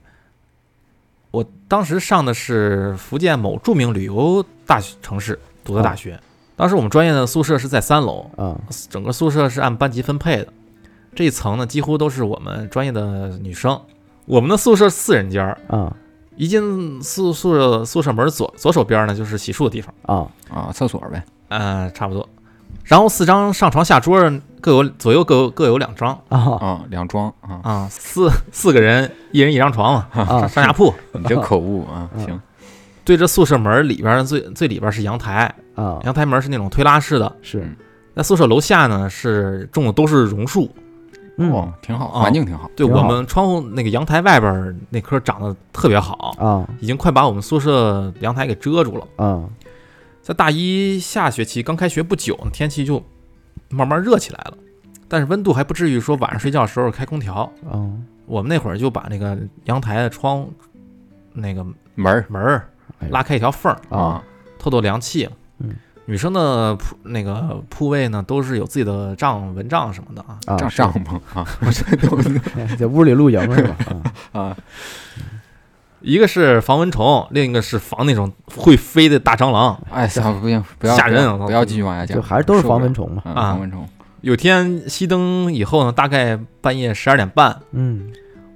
我当时上的是福建某著名旅游大学城市读的大学，当时我们专业的宿舍是在三楼，啊整个宿舍是按班级分配的。这一层呢，几乎都是我们专业的女生。我们的宿舍四人间儿，啊一进宿宿舍宿舍门左左手边呢就是洗漱的地方，啊啊，厕所呗，呃，差不多。然后四张上床下桌各有左右各有各有两张。啊。啊，两张啊，啊，四四个人一人一张床嘛，啊！上下铺。你这口误啊，嗯行，对着宿舍门里边最最里边是阳台，啊。阳台门是那种推拉式的。是。嗯。在宿舍楼下呢是种的都是榕树，嗯。哦，挺好，啊环境挺好，对好。我们窗户那个阳台外边那棵长得特别好，啊。已经快把我们宿舍阳台给遮住了。啊在大一下学期刚开学不久，天气就慢慢热起来了，但是温度还不至于说晚上睡觉的时候开空调。嗯我们那会儿就把那个阳台的窗那个门儿门拉开一条缝儿，啊透透凉气。嗯，女生的铺那个铺位呢，都是有自己的帐、蚊帐什么的啊。啊！帐帐篷啊，*laughs* 我这都 *laughs* 在屋里露营是吧？*laughs* 啊啊，一个是防蚊虫，另一个是防那种会飞的大蟑螂。哎，行，不行，不要吓人啊不要继续往下讲，就还是都是防蚊虫嘛。嗯啊防蚊虫，有天熄灯以后呢，大概半夜十二点半，嗯，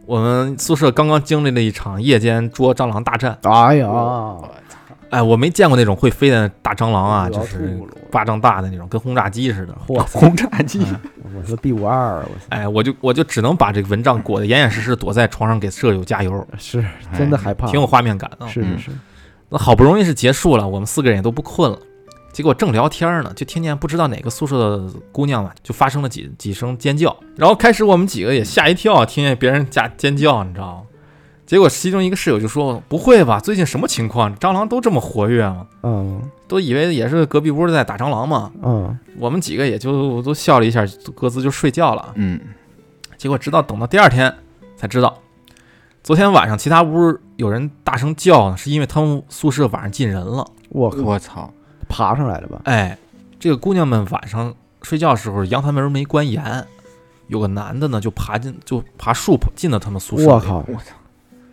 我们宿舍刚刚经历了一场夜间捉蟑螂大战。哎呀，哎，我没见过那种会飞的大蟑螂啊，就是巴掌大的那种，跟轰炸机似的。嚯！*laughs* 轰炸机，我说 B 五二，我，哎，我就我就只能把这个蚊帐裹得严严实实，躲在床上给舍友加油，*laughs* 是真的害怕，挺有画面感的。嗯是是是，那好不容易是结束了，我们四个人也都不困了。结果正聊天呢，就听见不知道哪个宿舍的姑娘啊，就发生了几几声尖叫。然后开始我们几个也吓一跳，听见别人家尖叫，你知道吗？结果其中一个室友就说：“不会吧，最近什么情况？蟑螂都这么活跃吗？嗯都以为也是隔壁屋在打蟑螂嘛。”嗯我们几个也就都笑了一下，各自就睡觉了。嗯，结果直到等到第二天才知道，昨天晚上其他屋有人大声叫呢，是因为他们宿舍晚上进人了。我靠，我操，爬上来了吧？哎，这个姑娘们晚上睡觉的时候，阳台门没关严，有个男的呢就爬进就爬树进到他们宿舍。我！靠，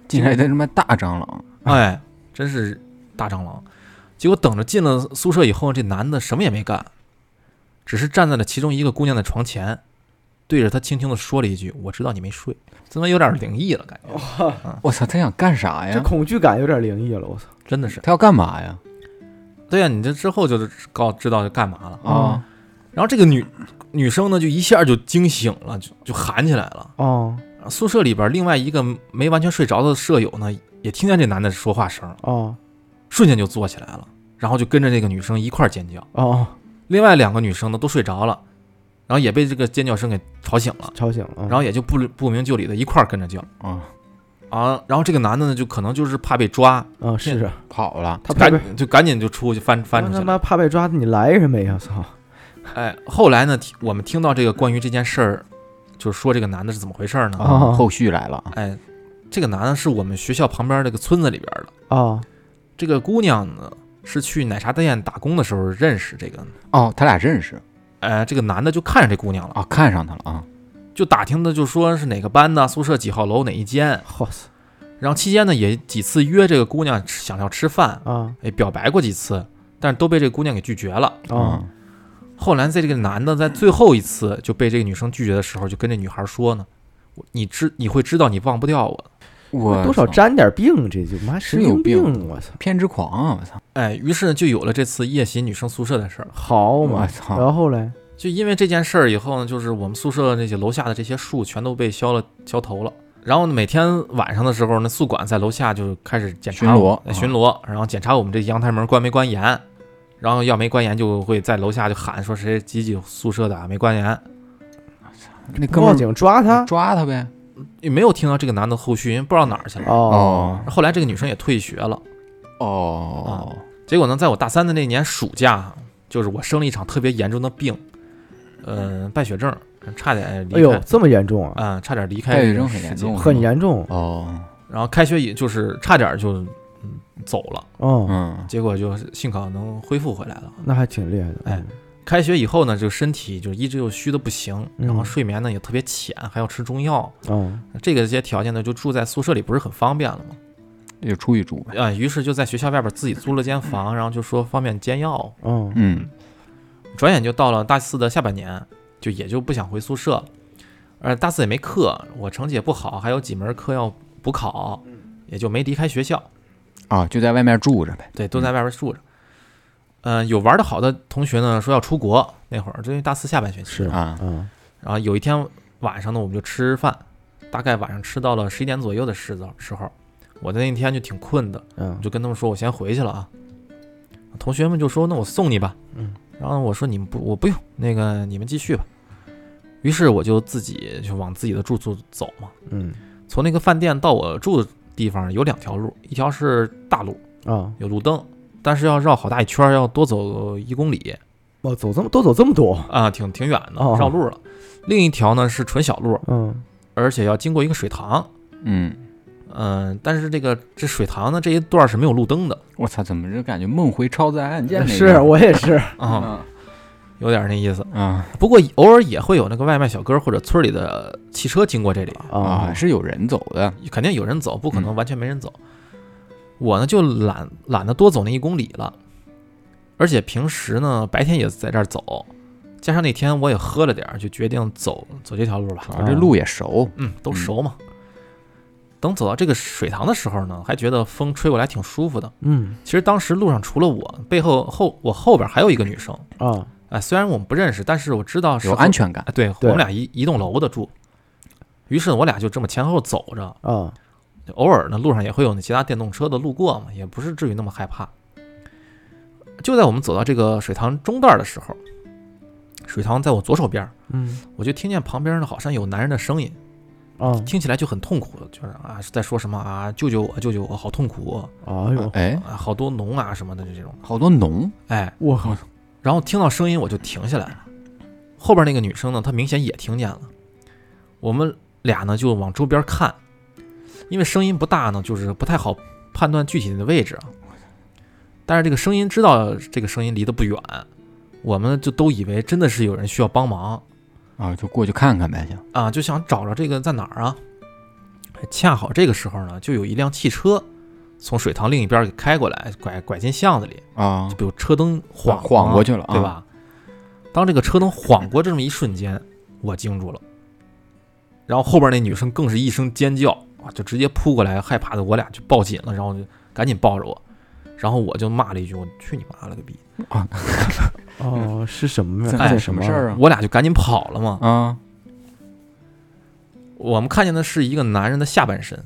竟然他妈大蟑螂，*laughs* 哎，真是大蟑螂。结果等着进了宿舍以后，这男的什么也没干，只是站在了其中一个姑娘的床前，对着她轻轻的说了一句：“我知道你没睡。”怎么有点灵异了？感觉我操，他想干啥呀这？恐惧感有点灵异了，我操！真的是。他要干嘛呀？对呀、你这之后就是告知道要干嘛了。啊，然后这个女女生呢，就一下就惊醒了，就就喊起来了。哦宿舍里边另外一个没完全睡着的舍友呢，也听见这男的说话声，哦瞬间就坐起来了，然后就跟着这个女生一块尖叫。哦，另外两个女生呢都睡着了，然后也被这个尖叫声给吵醒了，吵醒了，然后也就不不明就里的一块儿跟着叫啊，啊。然后这个男的呢，就可能就是怕被抓，啊是是，跑了，他赶就赶紧就出去翻翻出去了。他妈怕被抓，你来什么呀？操！哎，后来呢，我们听到这个关于这件事儿，就是说这个男的是怎么回事呢？啊。后续来了，哎，这个男的是我们学校旁边这个村子里边的。啊。这个姑娘呢是去奶茶店打工的时候认识这个，哦，他俩认识。哎，这个男的就看上这姑娘了，啊，看上她了啊，就打听的就说是哪个班的，宿舍几号楼哪一间。哇塞。然后期间呢也几次约这个姑娘想要吃饭，啊。哎，表白过几次，但是都被这个姑娘给拒绝了。啊。嗯后来在这个男的在最后一次就被这个女生拒绝的时候，就跟这女孩说呢，我你知你会知道你忘不掉我。我多少沾点病，这就妈神有病病，我操！偏执狂啊！我操，哎，于是呢就有了这次夜袭女生宿舍的事儿。好嘛我，操，然后嘞就因为这件事儿以后呢，就是我们宿舍那些楼下的这些树全都被削了削头了。然后呢，每天晚上的时候呢，宿管在楼下就开始检查巡逻巡逻，然后检查我们这阳台门关没关严。然后要没关严就会在楼下就喊说谁几几宿舍的啊没关严，报那哥们儿警抓他。抓他呗。也没有听到这个男的后续，因为不知道哪儿去了。哦，后来这个女生也退学了，哦，结果呢，在我大三的那年暑假，就是我生了一场特别严重的病，嗯、败血症，差点离开，哎呦，这么严重啊，嗯、差点离开很严重很严重。哦，然后开学也就是差点就嗯走了，哦，嗯，结果就幸好能恢复回来了。那还挺厉害的。哎开学以后呢，就身体就一直又虚的不行，嗯然后睡眠呢也特别浅，还要吃中药，嗯，这个这些条件呢，就住在宿舍里不是很方便了嘛。就出去住呗。啊，于是就在学校外边自己租了间房，*laughs* 然后就说方便煎药。嗯嗯，转眼就到了大四的下半年，就也就不想回宿舍了。呃，大四也没课，我成绩也不好，还有几门课要补考，也就没离开学校。啊，就在外面住着呗。对，都在外边住着。嗯、有玩的好的同学呢，说要出国，那会儿这是大四下半学期。是啊，嗯然后有一天晚上呢，我们就吃饭，大概晚上吃到了十一点左右的时候时候，我那天就挺困的，嗯我就跟他们说我先回去了啊。同学们就说那我送你吧，嗯，然后我说你们不我不用，那个你们继续吧。于是我就自己就往自己的住处走嘛。嗯从那个饭店到我住的地方有两条路，一条是大路，啊，有路灯，但是要绕好大一圈儿，要多走一公里哦，走这么多走这么多。啊，挺挺远的哦，绕路了。另一条呢是纯小路，嗯而且要经过一个水塘。嗯，嗯，但是这个这水塘呢这一段是没有路灯的我操，怎么就感觉梦回超载案件？是我也是。啊，啊有点那意思。啊不过偶尔也会有那个外卖小哥或者村里的汽车经过这里，啊，啊，是有人走的。肯定有人走，不可能嗯完全没人走。我呢就懒懒得多走那一公里了，而且平时呢白天也在这儿走，加上那天我也喝了点儿，就决定走走这条路吧。这路也熟。嗯，都熟嘛。等走到这个水塘的时候呢，还觉得风吹过来挺舒服的。嗯其实当时路上除了我，背后后我后边还有一个女生，啊，哎，虽然我们不认识，但是我知道是有安全感哎，对我们俩一一栋楼的住。于是我俩就这么前后走着，嗯，偶尔呢路上也会有那其他电动车的路过嘛，也不是至于那么害怕。就在我们走到这个水塘中段的时候，水塘在我左手边，嗯我就听见旁边呢好像有男人的声音，啊，听起来就很痛苦，就是啊是在说什么啊救救我救救我，好痛苦哎呦，哎，啊，好多脓啊什么的就这种，好多脓。哎，我靠，然后听到声音我就停下来了。后边那个女生呢，她明显也听见了。我们俩呢就往周边看，因为声音不大呢，就是不太好判断具体的位置啊。但是这个声音知道这个声音离得不远，我们就都以为真的是有人需要帮忙啊，就过去看看呗，行。啊，就想找着这个在哪儿啊。恰好这个时候呢，就有一辆汽车从水塘另一边给开过来，拐拐进巷子里，啊就，比如车灯晃晃过去了，对？吧？当这个车灯晃过这么一瞬间，我惊住了，然后后边那女生更是一声尖叫，啊，就直接扑过来，害怕的我俩就抱紧了，然后就赶紧抱着我，然后我就骂了一句：“我去你妈了个逼啊 *laughs* 哦，是什么呀？这这什么事儿啊？”我俩就赶紧跑了嘛。啊我们看见的是一个男人的下半身，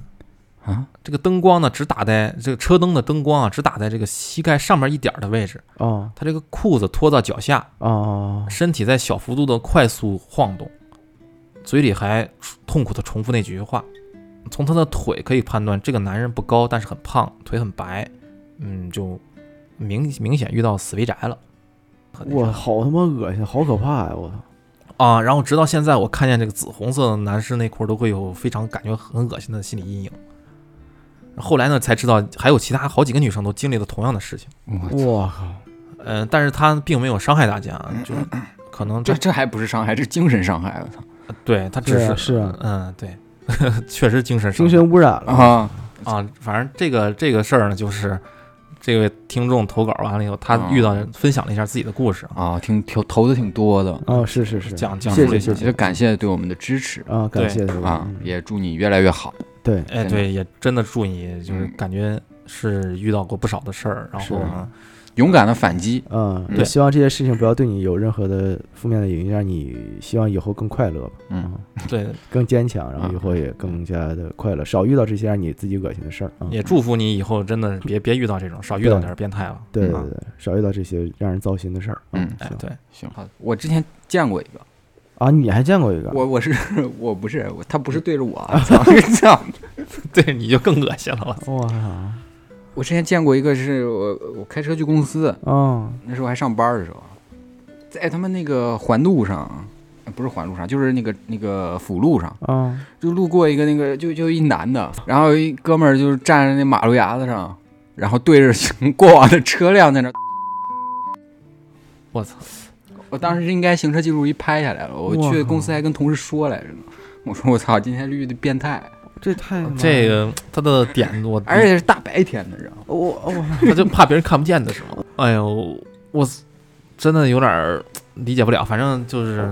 啊这个灯光呢只打在这个车灯的灯光啊，只打在这个膝盖上面一点儿的位置，啊他这个裤子拖到脚下，啊身体在小幅度的快速晃动，嘴里还痛苦的重复那几句话。从他的腿可以判断，这个男人不高，但是很胖，腿很白，嗯，就明明显遇到死肥宅了。我好他妈恶心，好可怕呀！我操，啊！然后直到现在，我看见这个紫红色的男士内裤，都会有非常感觉很恶心的心理阴影。后来呢，才知道还有其他好几个女生都经历了同样的事情。我我靠，嗯、但是他并没有伤害大家，就可能这这这还不是伤害，这是精神伤害！我操。对他只是是啊。嗯，对，*laughs* 确实精神伤精神污染了。啊！啊，反正这个这个事儿呢，就是这位听众投稿完了以后，他哦遇到分享了一下自己的故事啊，啊，挺投投的挺多的，啊，是是是，讲讲谢述了一下谢谢。谢也感谢对我们的支持。啊，感谢。啊，嗯。也祝你越来越好。对，哎，对，也真的祝你就是嗯感觉是遇到过不少的事儿，然后呢，勇敢的反击。嗯，对希望这些事情不要对你有任何的负面的影响，让你希望以后更快乐吧，嗯，*laughs* 对，*laughs* 更坚强，然后嗯以后也更加的快乐，少遇到这些让你自己恶心的事儿啊。也祝福你以后真的别别遇到这种，少遇到点儿变态了。嗯对对对，少遇到这些让人糟心的事儿。嗯对，行，好的。我之前见过一个，啊，你还见过一个？我我是我不是我他不是对着我这样。*laughs* 对，你就更恶心了。我 *laughs* 操哇，我之前见过一个是我我开车去公司，哦，那时候还上班的时候，在他们那个环路上，呃不是环路上，就是那个那个辅路上，啊，就路过一个那个就就一男的，然后一哥们儿就是站在那马路牙子上，然后对着 *laughs* 过往的车辆在那。我操，我当时应该行车记录仪拍下来了，我去公司还跟同事说来着呢。我说我操，今天绿的变态，这太这个他的点我，而且是大白天的，知道吗？我我他就怕别人看不见的是吗？哎呦，我真的有点儿理解不了。反正就是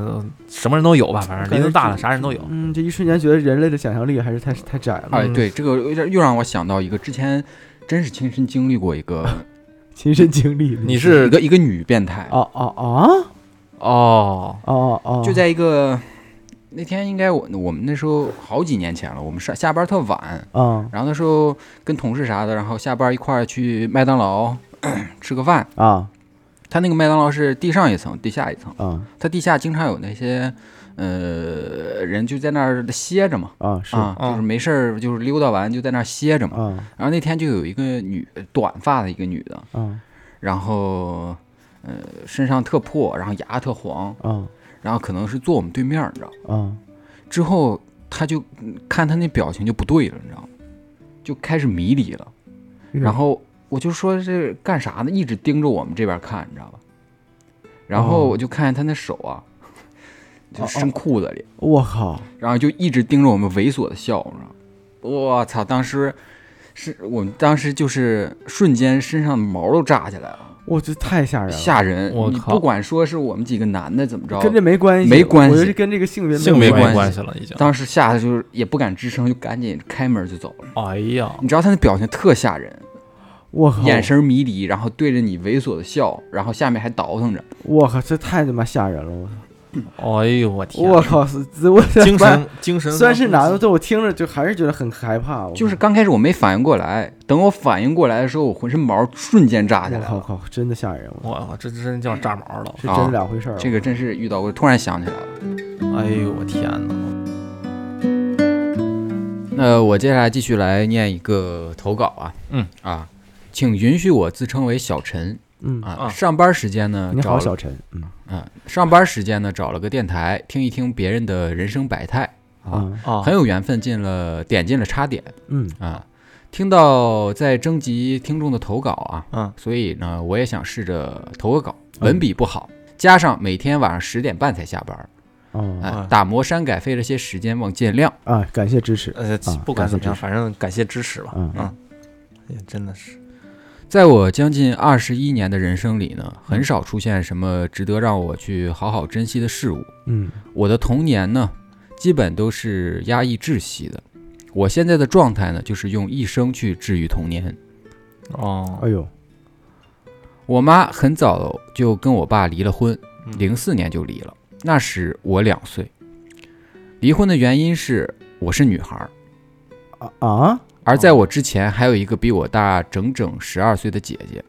什么人都有吧，反正林子大了啥人都有。嗯，这一瞬间觉得人类的想象力还是太太窄了。哎，嗯对，这个有点又让我想到一个之前真是亲身经历过一个 *laughs* 亲身经历的，你是一个一个女变态，啊啊啊哦，哦哦！就在一个那天应该我我们那时候好几年前了，我们上下班特晚，啊然后那时候跟同事啥的，然后下班一块儿去麦当劳 *coughs* 吃个饭。啊。他那个麦当劳是地上一层，地下一层，啊他地下经常有那些呃人就在那儿歇着嘛。啊是。啊，就是没事儿，就是溜达完就在那儿歇着嘛。啊然后那天就有一个女短发的一个女的，啊然后呃身上特破，然后牙特黄，嗯然后可能是坐我们对面，你知道吗？啊之后他就嗯看他那表情就不对了，你知道吗？就开始迷离了。然后我就说这干啥呢？一直盯着我们这边看，你知道吧？然后哦我就看见他那手啊，就伸裤子里，我靠，然后就一直盯着我们猥琐的笑，你知道吗？我操！当时是我们当时就是瞬间身上的毛都炸起来了，我这太吓人了，吓人！我靠你不管说是我们几个男的怎么着，跟这没关系，没关系我觉得跟这个性别性别没关关系了，已经。当时吓得就是也不敢吱声，就赶紧开门就走了。哎呀，你知道他那表情特吓人，我靠，眼神迷离，然后对着你猥琐的笑，然后下面还倒腾着。我靠，这太他妈吓人了！我 *coughs* 哎呦我天，我靠，是我精神精神虽然是男的，但我听着就还是觉得很害怕。就是刚开始我没反应过来，等我反应过来的时候，我浑身毛瞬间炸起来了。我靠靠，真的吓人！我我靠，这真叫炸毛了！是真是两回事儿。这个真是遇到过，突然想起来了。哎呦我天哪！那我接下来继续来念一个投稿啊，嗯啊，请允许我自称为小陈嗯，啊。啊上班时间呢，你好，小陈。嗯啊，上班时间呢找了个电台听一听别人的人生百态啊，很有缘分进了点进了插点嗯。啊，听到在征集听众的投稿啊，嗯。所以呢我也想试着投个稿，文笔不好，加上每天晚上十点半才下班，哦。哎啊，打磨删改费了些时间，望见谅。啊，感谢支持。呃啊不管怎么样，感谢反正感谢支持吧。嗯。嗯，也真的是在我将近二十一年的人生里呢，很少出现什么值得让我去好好珍惜的事物。嗯我的童年呢，基本都是压抑窒息的。我现在的状态呢，就是用一生去治愈童年。哦哎，呦，我妈很早就跟我爸离了婚，嗯零四年就离了。那时我两岁。离婚的原因是我是女孩儿，啊啊而在我之前还有一个比我大整整十二岁的姐姐。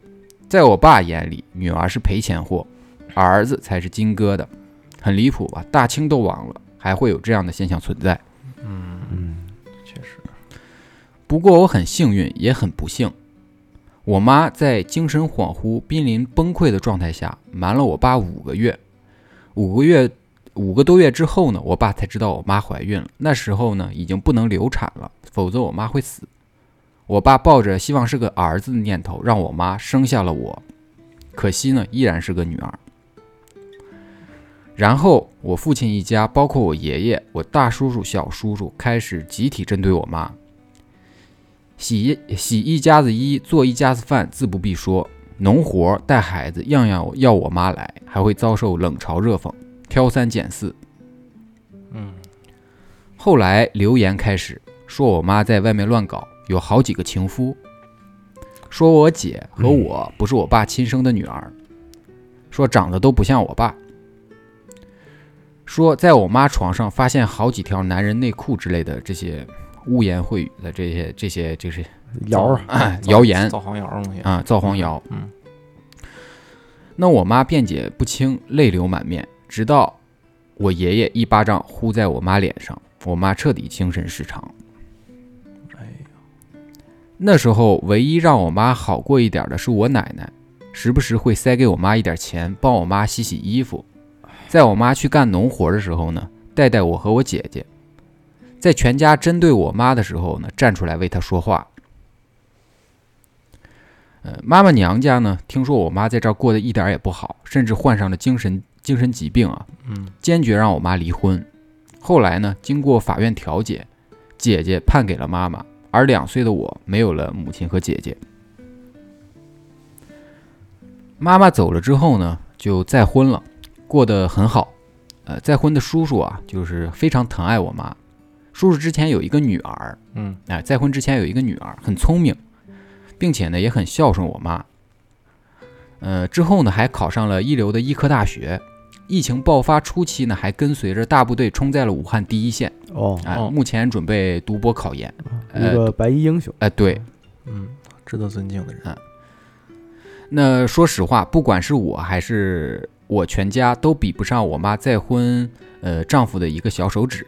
在我爸眼里，女儿是赔钱货，儿子才是金疙瘩，很离谱吧？大清都亡了，还会有这样的现象存在。嗯，嗯确实，不过我很幸运，也很不幸。我妈在精神恍惚、濒临崩溃的状态下瞒了我爸五个月，五个月五个多月之后呢，我爸才知道我妈怀孕了。那时候呢，已经不能流产了，否则我妈会死。我爸抱着希望是个儿子的念头，让我妈生下了我。可惜呢，依然是个女儿。然后我父亲一家，包括我爷爷、我大叔叔、小叔叔，开始集体针对我妈。洗洗一家子衣，做一家子饭，自不必说。农活、带孩子，样样要我妈来，还会遭受冷嘲热讽，挑三拣四。嗯后来流言开始说我妈在外面乱搞，有好几个情夫。说我姐和我不是我爸亲生的女儿，说长得都不像我爸。说在我妈床上发现好几条男人内裤之类的这些污言秽语的这些这些就是谣儿，哎谣言造黄谣东西。啊，造黄谣。嗯，那我妈辩解不清，泪流满面，直到我爷爷一巴掌呼在我妈脸上，我妈彻底精神失常。哎呀，那时候唯一让我妈好过一点的是我奶奶，时不时会塞给我妈一点钱，帮我妈洗洗衣服。在我妈去干农活的时候呢，带带我和我姐姐。在全家针对我妈的时候呢，站出来为她说话。呃，妈妈娘家呢，听说我妈在这儿过得一点儿也不好，甚至患上了精神精神疾病啊，嗯坚决让我妈离婚。后来呢，经过法院调解，姐姐判给了妈妈，而两岁的我没有了母亲和姐姐。妈妈走了之后呢，就再婚了，过得很好。呃，再婚的叔叔啊，就是非常疼爱我妈。叔叔之前有一个女儿，嗯哎、再婚之前有一个女儿，很聪明，并且呢也很孝顺我妈。呃，之后呢还考上了一流的医科大学。疫情爆发初期呢，还跟随着大部队冲在了武汉第一线。哦，哎、哦目前准备读博考研。一个白衣英雄，哎、对，嗯，值得尊敬的人。那说实话，不管是我还是我全家，都比不上我妈再婚呃丈夫的一个小手指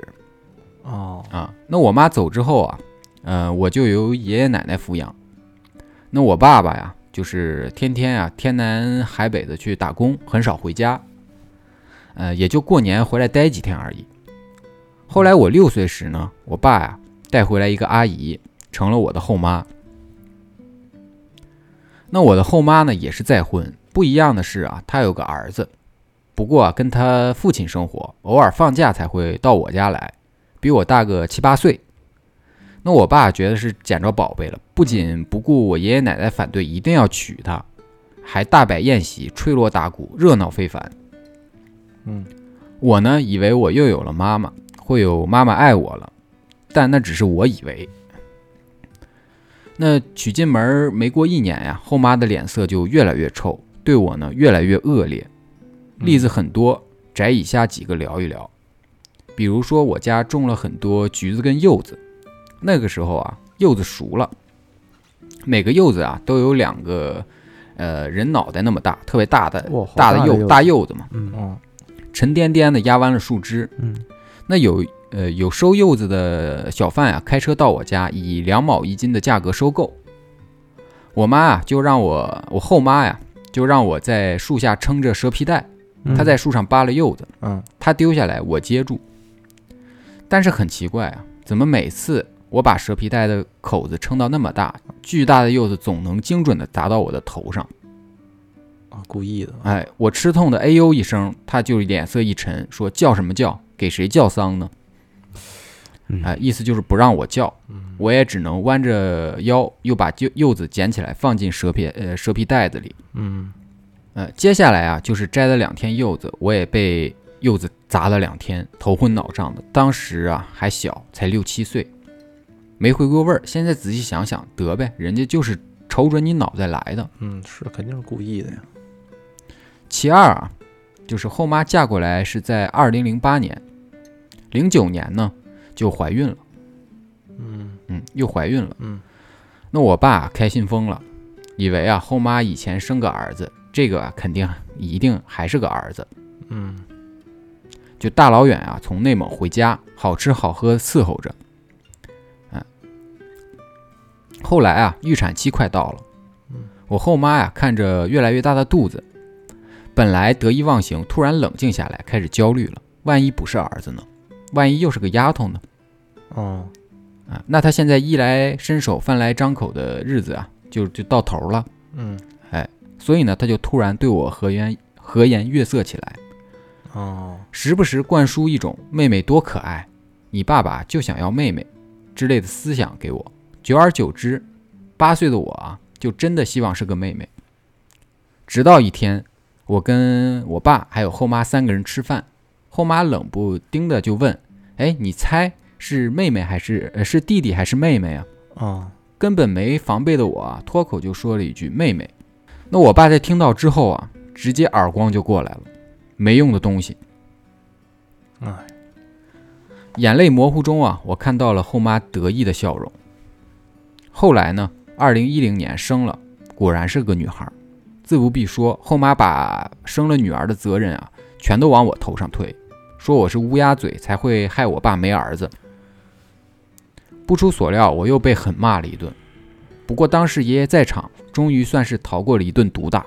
哦，啊。那我妈走之后啊，呃，我就由爷爷奶奶抚养。那我爸爸呀，就是天天啊天南海北的去打工，很少回家，呃，也就过年回来待几天而已。后来我六岁时呢，我爸呀带回来一个阿姨，成了我的后妈。那我的后妈呢也是再婚，不一样的是啊，她有个儿子，不过啊跟她父亲生活，偶尔放假才会到我家来，比我大个七八岁。那我爸觉得是捡着宝贝了，不仅不顾我爷爷奶奶反对，一定要娶她，还大摆宴席，吹锣打鼓，热闹非凡。嗯我呢，以为我又有了妈妈，会有妈妈爱我了，但那只是我以为。那娶进门儿没过一年呀，后妈的脸色就越来越臭，对我呢越来越恶劣。例子很多，摘以下几个聊一聊。比如说，我家种了很多橘子跟柚子，那个时候啊，柚子熟了，每个柚子啊都有两个，呃，人脑袋那么大，特别大的大的柚大柚子大柚子嘛。嗯哦沉甸甸的压弯了树枝。嗯，那有呃有收柚子的小贩啊，开车到我家，以两毛一斤的价格收购。我妈啊，就让我我后妈呀，就让我在树下撑着蛇皮袋，嗯她在树上扒了柚子，嗯她丢下来我接住。但是很奇怪啊，怎么每次我把蛇皮袋的口子撑到那么大，巨大的柚子总能精准的砸到我的头上？啊，故意的。哎，我吃痛的哎呦一声，他就脸色一沉，说叫什么叫？给谁叫丧呢？嗯哎，意思就是不让我叫，嗯我也只能弯着腰，又把柚柚子捡起来放进蛇皮呃蛇皮袋子里。嗯呃，接下来啊，就是摘了两天柚子，我也被柚子砸了两天，头昏脑胀的。当时啊还小，才六七岁，没回过味儿。现在仔细想想，得呗，人家就是瞅准你脑袋来的。嗯，是肯定是故意的呀。其二啊，就是后妈嫁过来是在二零零八年，零九年呢就怀孕了，嗯。嗯，又怀孕了。嗯。那我爸开心疯了，以为啊后妈以前生个儿子，这个啊肯定一定还是个儿子，嗯。就大老远啊从内蒙回家，好吃好喝伺候着。嗯，后来啊预产期快到了。嗯，我后妈呀看着越来越大的肚子，本来得意忘形，突然冷静下来，开始焦虑了。万一不是儿子呢？万一又是个丫头呢？哦啊，那他现在衣来伸手、饭来张口的日子啊，就就到头了。嗯哎所以呢，他就突然对我和颜和颜悦色起来，哦时不时灌输一种“妹妹多可爱，你爸爸就想要妹妹”之类的思想给我。久而久之，八岁的我啊，就真的希望是个妹妹。直到一天，我跟我爸还有后妈三个人吃饭，后妈冷不丁的就问：“哎，你猜是妹妹还是呃是弟弟还是妹妹啊哦？”根本没防备的我啊，脱口就说了一句“妹妹”。那我爸在听到之后啊，直接耳光就过来了，没用的东西。哎，眼泪模糊中啊，我看到了后妈得意的笑容。后来呢，二零一零年生了，果然是个女孩。自不必说，后妈把生了女儿的责任啊，全都往我头上推，说我是乌鸦嘴才会害我爸没儿子。不出所料，我又被狠骂了一顿。不过当时爷爷在场，终于算是逃过了一顿毒打。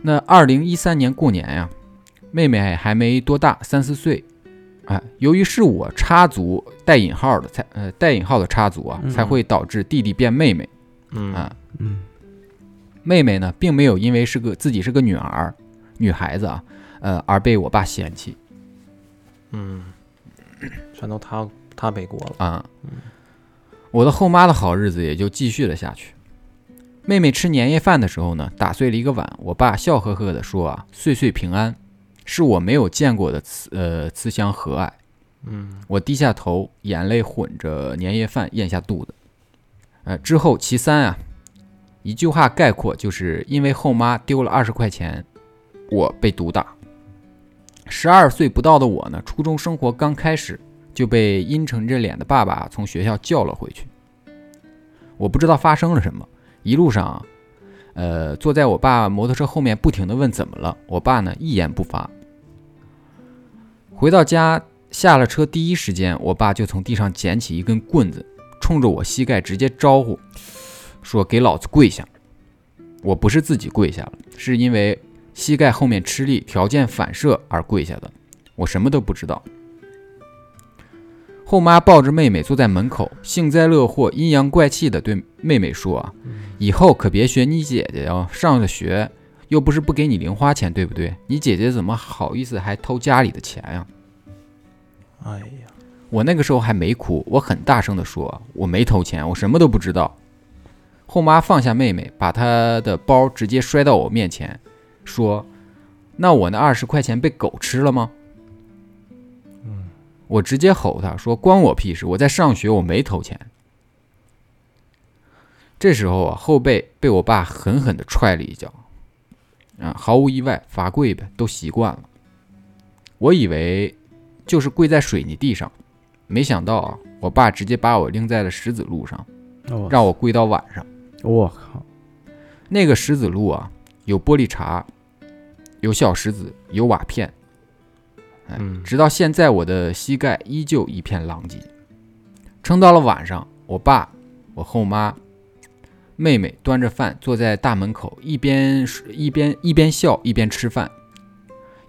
那二零一三年过年呀，妹妹还没多大，三四岁。哎，由于是我插足带引号的，才呃带引号的插足啊，嗯才会导致弟弟变妹妹嗯啊。嗯妹妹呢，并没有因为是个自己是个女儿、女孩子啊，呃，而被我爸嫌弃嗯，全都他他背锅了。啊。我的后妈的好日子也就继续了下去。妹妹吃年夜饭的时候呢，打碎了一个碗，我爸笑呵呵地说啊：“岁岁平安。”是我没有见过的慈呃慈祥和蔼。嗯我低下头，眼泪混着年夜饭咽下肚子。呃，之后其三啊，一句话概括，就是因为后妈丢了二十块钱，我被毒打。十二岁不到的我呢，初中生活刚开始就被阴沉着脸的爸爸从学校叫了回去。我不知道发生了什么，一路上，呃，坐在我爸摩托车后面，不停地问怎么了。我爸呢，一言不发。回到家，下了车第一时间，我爸就从地上捡起一根棍子，冲着我膝盖直接招呼，说：“给老子跪下！”我不是自己跪下了，是因为膝盖后面吃力，条件反射而跪下的。我什么都不知道。后妈抱着妹妹坐在门口，幸灾乐祸、阴阳怪气地对妹妹说：“啊，以后可别学你姐姐哦，上了学又不是不给你零花钱，对不对？你姐姐怎么好意思还偷家里的钱呀、哎呀，我那个时候还没哭，我很大声地说：“我没偷钱，我什么都不知道。”后妈放下妹妹，把她的包直接摔到我面前，说：“那我那二十块钱被狗吃了吗？”嗯我直接吼她说：“关我屁事！我在上学，我没偷钱。”这时候啊，后背被我爸狠狠地踹了一脚，啊，毫无意外，罚跪呗，都习惯了。我以为就是跪在水泥地上，没想到啊，我爸直接把我拎在了石子路上，哦让我跪到晚上。我靠，那个石子路啊，有玻璃碴，有小石子，有瓦片，哎嗯直到现在，我的膝盖依旧一片狼藉。撑到了晚上，我爸、我后妈、妹妹端着饭坐在大门口，一边一边一边笑一边吃饭，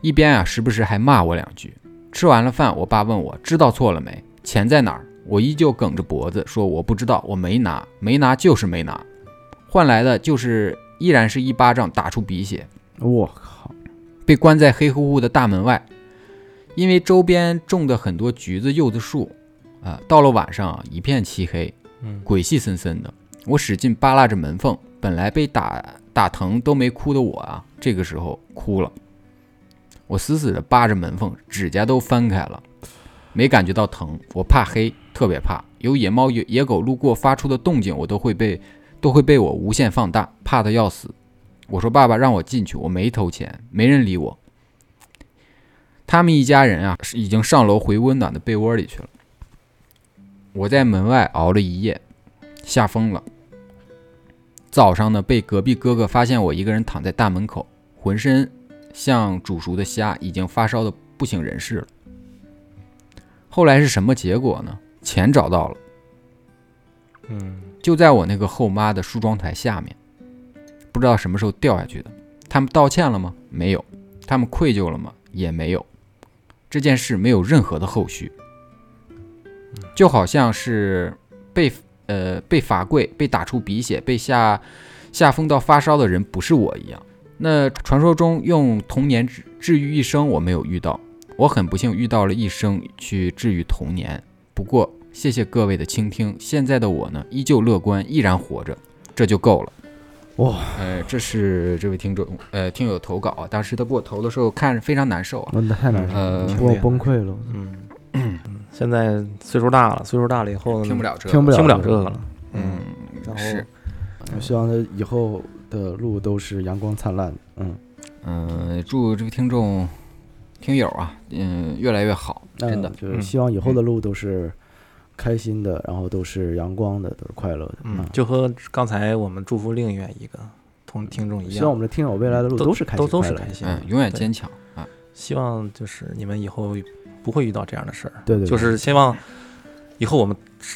一边啊时不时还骂我两句。吃完了饭，我爸问我知道错了没，钱在哪儿？我依旧梗着脖子说我不知道，我没拿，没拿就是没拿，换来的就是依然是一巴掌打出鼻血。我靠，被关在黑乎乎的大门外，因为周边种的很多橘子、柚子树，啊、到了晚上啊，一片漆黑，嗯鬼气森森的。我使劲扒拉着门缝，本来被打打疼都没哭的我啊，这个时候哭了。我死死地扒着门缝，指甲都翻开了，没感觉到疼。我怕黑，特别怕有野猫、野野狗路过发出的动静，我都会被都会被我无限放大，怕得要死。我说：“爸爸，让我进去，我没偷钱。”没人理我。他们一家人啊，已经上楼回温暖的被窝里去了。我在门外熬了一夜，吓疯了。早上呢，被隔壁哥哥发现我一个人躺在大门口，浑身像煮熟的虾，已经发烧的不省人事了。后来是什么结果呢？钱找到了，嗯就在我那个后妈的梳妆台下面，不知道什么时候掉下去的。他们道歉了吗？没有。他们愧疚了吗？也没有。这件事没有任何的后续，就好像是被呃被罚跪、被打出鼻血、被吓吓疯到发烧的人不是我一样。那传说中用童年治治愈一生，我没有遇到。我很不幸遇到了一生去治愈童年。不过谢谢各位的倾听，现在的我呢，依旧乐观，依然活着，这就够了。哇，呃，这是这位听众呃听友投稿啊，当时他给我投的时候看着非常难受啊。那太难受了，呃我崩溃了。嗯，现在岁数大了，岁数大了以后听不了这个，听不了听不了这个了。嗯，然后是，希望他以后的路都是阳光灿烂的。嗯，嗯，祝这位听众、听友啊，嗯，越来越好，真的嗯，就是嗯希望以后的路都是开心的，然后都是阳光的，都是快乐的。嗯啊，就和刚才我们祝福另外一个同听众一样，希望我们的听友未来的路都是开都都是开心嗯，永远坚强啊，希望就是你们以后不会遇到这样的事儿，对对，对就是希望以后我们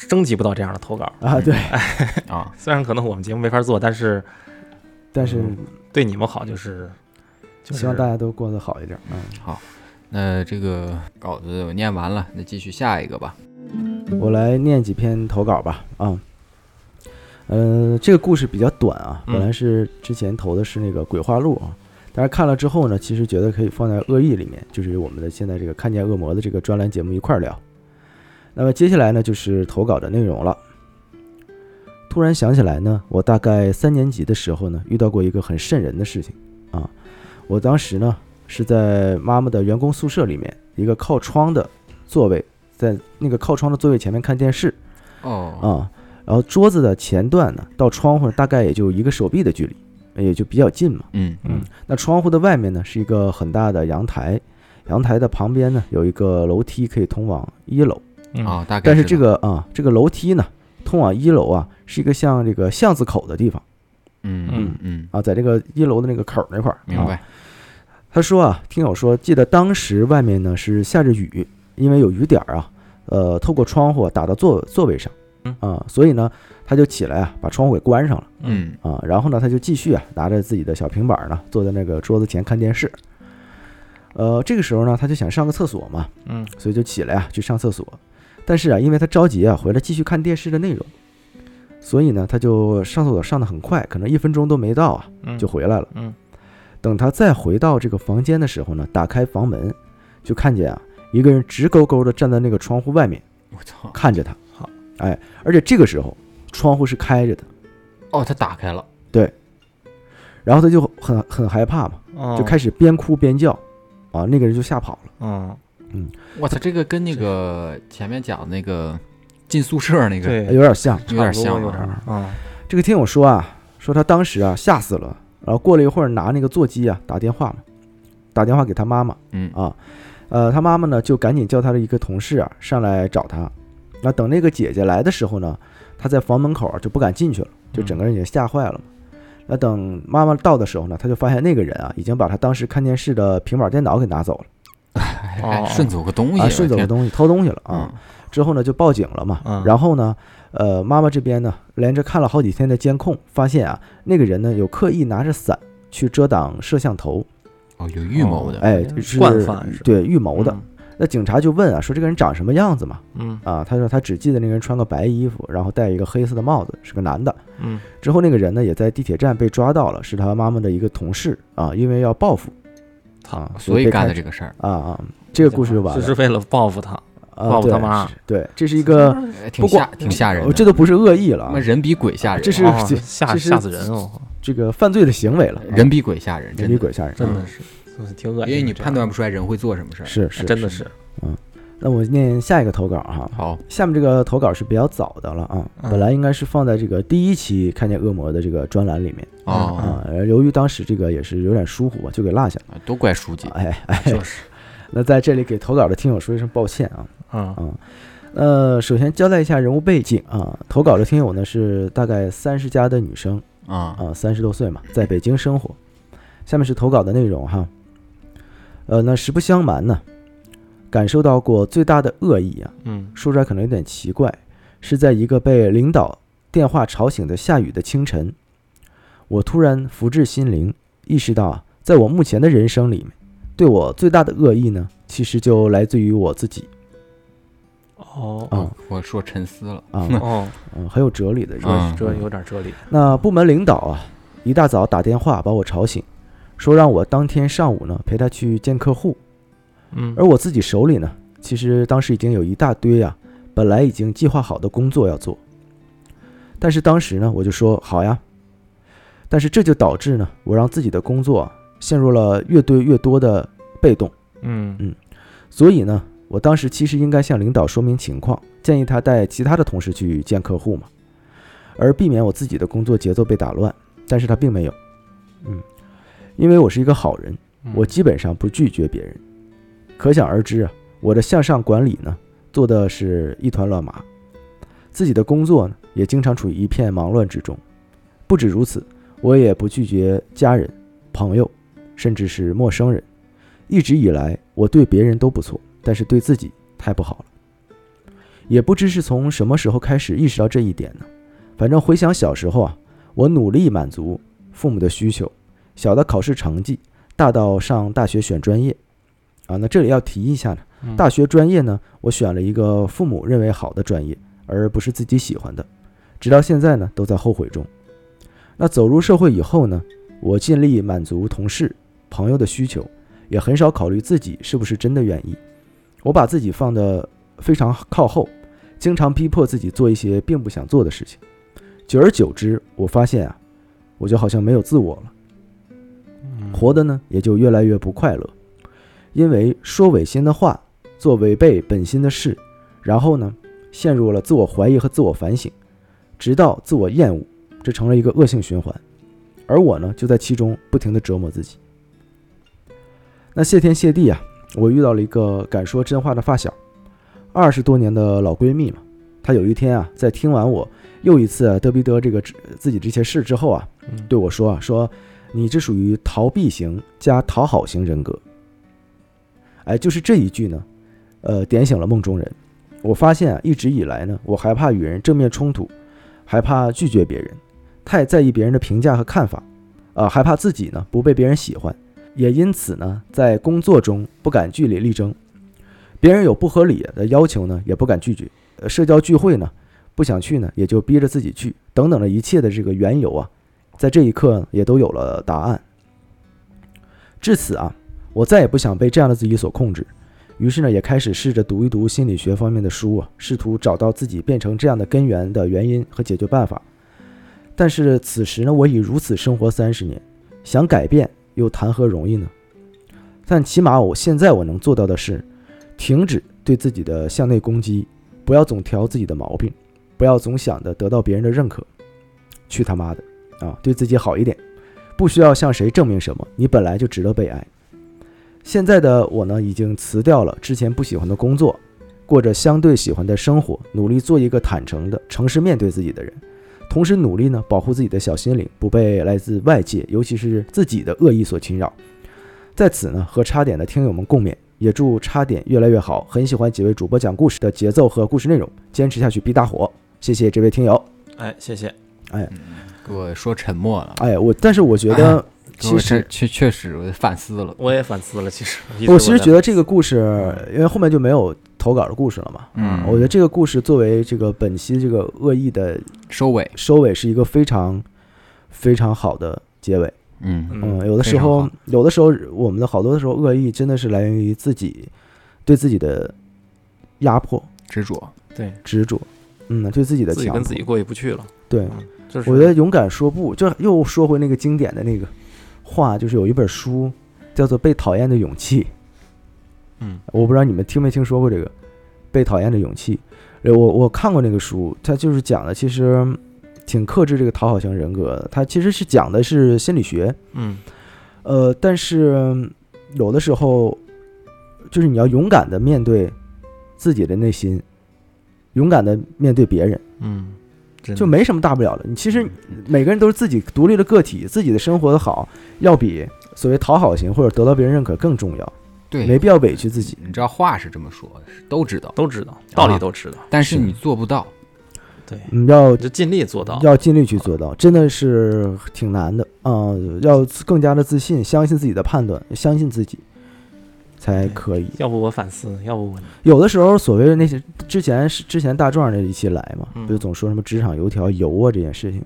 征集不到这样的投稿。啊，对，*laughs* 啊，虽然可能我们节目没法做，但是但是嗯对你们好，就是就是希望大家都过得好一点。嗯，好那这个稿子我念完了，那继续下一个吧。我来念几篇投稿吧。啊，呃，这个故事比较短啊，嗯本来是之前投的是那个《鬼话录》啊，但是看了之后呢，其实觉得可以放在恶意里面，就是我们的现在这个看见恶魔的这个专栏节目一块儿聊。那么接下来呢，就是投稿的内容了。突然想起来呢，我大概三年级的时候呢，遇到过一个很瘆人的事情啊。我当时呢是在妈妈的员工宿舍里面一个靠窗的座位，在那个靠窗的座位前面看电视。哦，啊。然后桌子的前段呢到窗户大概也就一个手臂的距离，也就比较近嘛。嗯嗯。那窗户的外面呢是一个很大的阳台，阳台的旁边呢有一个楼梯可以通往一楼。嗯。啊，大概但是，这个啊，这个楼梯呢，通往一楼啊，是一个像这个巷子口的地方。嗯嗯。嗯嗯，啊，在这个一楼的那个口儿那块儿。啊明白，他说啊，听友说，记得当时外面呢是下着雨，因为有雨点儿啊，呃，透过窗户打到座座位上。嗯，啊，所以呢，他就起来啊，把窗户给关上了。嗯。啊，然后呢，他就继续啊，拿着自己的小平板儿呢，坐在那个桌子前看电视。呃，这个时候呢，他就想上个厕所嘛，嗯。所以就起来啊去上厕所。但是啊，因为他着急啊回来继续看电视的内容，所以呢，他就上厕所上的很快，可能一分钟都没到啊，嗯。就回来了。嗯。等他再回到这个房间的时候呢，打开房门，就看见啊一个人直勾勾的站在那个窗户外面我操，看着他。好，哎，而且这个时候窗户是开着的，哦，他打开了，对。然后他就很很害怕嘛，哦就开始边哭边叫，啊，那个人就吓跑了。嗯嗯。我操，这个跟那个前面讲的那个进宿舍那个对。有点像。有点差不多像啊。有点啊。嗯这个听我说啊，说他当时啊吓死了，然后过了一会儿拿那个座机啊打电话嘛，打电话给他妈妈嗯。啊，呃，他妈妈呢就赶紧叫他的一个同事啊上来找他。那等那个姐姐来的时候呢，他在房门口啊就不敢进去了，就整个人也吓坏了嘛。那等妈妈到的时候呢，他就发现那个人啊已经把他当时看电视的平板电脑给拿走了还顺走个东西，啊，顺走个东西，偷东西了啊。嗯之后呢就报警了嘛。嗯然后呢，呃，妈妈这边呢连着看了好几天的监控，发现啊那个人呢有刻意拿着伞去遮挡摄像头，哦，有预谋的，哎，惯犯是对预谋的。那警察就问啊，说这个人长什么样子嘛？嗯啊，他说他只记得那个人穿个白衣服，然后戴一个黑色的帽子，是个男的。嗯之后那个人呢也在地铁站被抓到了，是他妈妈的一个同事啊，因为要报复啊，所以干的这个事儿，啊啊，这个故事就完了。就是为了报复他，啊报复他妈对，这是一个，哎挺不过吓挺吓人这都不是恶意了啊，人比鬼吓人，这是哦吓这是吓死人哦，这个犯罪的行为了啊，人比鬼吓人，人，比鬼吓人，真的是挺恶因为你判断不出来人会做什么事儿。是是真的是嗯那我念下一个投稿哈，好，下面这个投稿是比较早的了啊，嗯本来应该是放在这个第一期看见恶魔的这个专栏里面哦，啊，由于当时这个也是有点疏忽吧，就给落下了。都怪书记，哎哎，就是那在这里给投稿的听友说一声抱歉啊。嗯嗯，呃，首先交代一下人物背景啊，投稿的听友呢是大概三十加的女生啊，啊，三十多岁嘛，在北京生活。下面是投稿的内容哈。呃，那实不相瞒呢，感受到过最大的恶意啊，嗯。说出来可能有点奇怪，是在一个被领导电话吵醒的下雨的清晨，我突然福至心灵，意识到啊，在我目前的人生里面，对我最大的恶意呢，其实就来自于我自己哦。啊我说沉思了，啊，*laughs* 哦，嗯，很有哲理的这这有点哲理，那部门领导啊，一大早打电话把我吵醒，说让我当天上午呢陪他去见客户，嗯。而我自己手里呢，其实当时已经有一大堆啊，本来已经计划好的工作要做，但是当时呢，我就说好呀，但是这就导致呢，我让自己的工作啊陷入了越堆越多的被动，嗯。嗯所以呢，我当时其实应该向领导说明情况，建议他带其他的同事去见客户嘛，而避免我自己的工作节奏被打乱。但是他并没有，嗯，因为我是一个好人，嗯我基本上不拒绝别人。可想而知啊，我的向上管理呢，做的是一团乱麻，自己的工作呢，也经常处于一片忙乱之中。不止如此，我也不拒绝家人、朋友，甚至是陌生人。一直以来，我对别人都不错，但是对自己太不好了。也不知是从什么时候开始意识到这一点呢？反正回想小时候啊，我努力满足父母的需求，小的考试成绩，大到上大学选专业。啊，那这里要提一下呢，嗯大学专业呢，我选了一个父母认为好的专业，而不是自己喜欢的，直到现在呢，都在后悔中。那走入社会以后呢，我尽力满足同事、朋友的需求，也很少考虑自己是不是真的愿意。我把自己放得非常靠后，经常逼迫自己做一些并不想做的事情。久而久之，我发现啊，我就好像没有自我了，嗯活的呢也就越来越不快乐。因为说违心的话，做违背本心的事，然后呢，陷入了自我怀疑和自我反省，直到自我厌恶，这成了一个恶性循环。而我呢，就在其中不停地折磨自己。那谢天谢地啊，我遇到了一个敢说真话的发小，二十多年的老闺蜜嘛。她有一天啊，在听完我又一次嘚逼嘚这个自己这些事之后啊，嗯对我说啊，说你这属于逃避型加讨好型人格。哎，就是这一句呢，呃，点醒了梦中人。我发现啊，一直以来呢，我害怕与人正面冲突，害怕拒绝别人，太在意别人的评价和看法，啊、害怕自己呢不被别人喜欢，也因此呢，在工作中不敢据理力争，别人有不合理的要求呢，也不敢拒绝。呃，社交聚会呢，不想去呢，也就逼着自己去，等等的一切的这个缘由啊，在这一刻也都有了答案。至此啊，我再也不想被这样的自己所控制，于是呢，也开始试着读一读心理学方面的书啊，试图找到自己变成这样的根源的原因和解决办法。但是此时呢，我已如此生活三十年，想改变又谈何容易呢？但起码我现在我能做到的是，停止对自己的向内攻击，不要总挑自己的毛病，不要总想着得到别人的认可。去他妈的啊！对自己好一点，不需要向谁证明什么，你本来就值得被爱。现在的我呢，已经辞掉了之前不喜欢的工作，过着相对喜欢的生活，努力做一个坦诚的、诚实面对自己的人，同时努力呢保护自己的小心灵不被来自外界，尤其是自己的恶意所侵扰。在此呢，和插点的听友们共勉，也祝插点越来越好。很喜欢几位主播讲故事的节奏和故事内容，坚持下去必大火。谢谢这位听友。哎，谢谢。哎给我说沉默了，哎，我但是我觉得其实确确实我反思了，我也反思了，其实我其实觉得这个故故事，因为后面就没有投稿的故事了嘛。嗯，我觉得这个故事作为这个本期这个恶意的收尾，收尾，是一个非常非常好的结尾。嗯。嗯，有的时候有的时候，我们的好多的时候，恶意真的是来源于自己对自己的压迫、执着，对。执着，嗯，对自己的强迫。自己跟自己过意不去了。对，嗯，就是。我觉得勇敢说不，就又说回那个经典的那个话，就是有一本书叫做《被讨厌的勇气》。嗯我不知道你们听没听说过这个《被讨厌的勇气》。呃，我我看过那个书，它就是讲的其实挺克制这个讨好型人格的。它其实是讲的是心理学，嗯呃，但是有的时候就是你要勇敢的面对自己的内心，勇敢的面对别人，嗯，就没什么大不了的。你其实每个人都是自己独立的个体，自己的生活的好，要比所谓讨好型或者得到别人认可更重要，对，没必要委屈自己。你知道话是这么说，是都知道，都知道，道理都知道。是但是你做不到，对，你，要就尽力做到。要尽力去做到，真的是挺难的啊、要更加的自信，相信自己的判断，相信自己才可以。要不我反思，要不我有的时候，所谓的那些之前是之前大壮那一期来嘛，嗯不就总说什么职场油条油啊这件事情，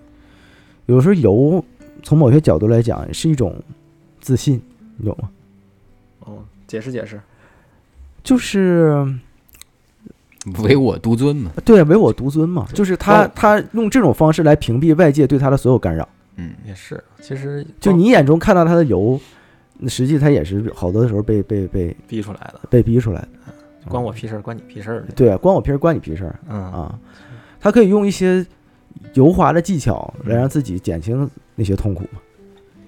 有时候油从某些角度来讲是一种自信，你懂吗？哦，解释解释。就是唯我独尊嘛，对唯我独尊嘛，就是他哦他用这种方式来屏蔽外界对他的所有干扰。嗯，也是，其实就你眼中看到他的油，那实际他也是好多时候被被被逼出来的，被逼出来的。关我屁事儿，关你屁事儿的。对，关我屁事儿，关你屁事儿嗯啊。他可以用一些油滑的技巧来嗯让自己减轻那些痛苦嘛，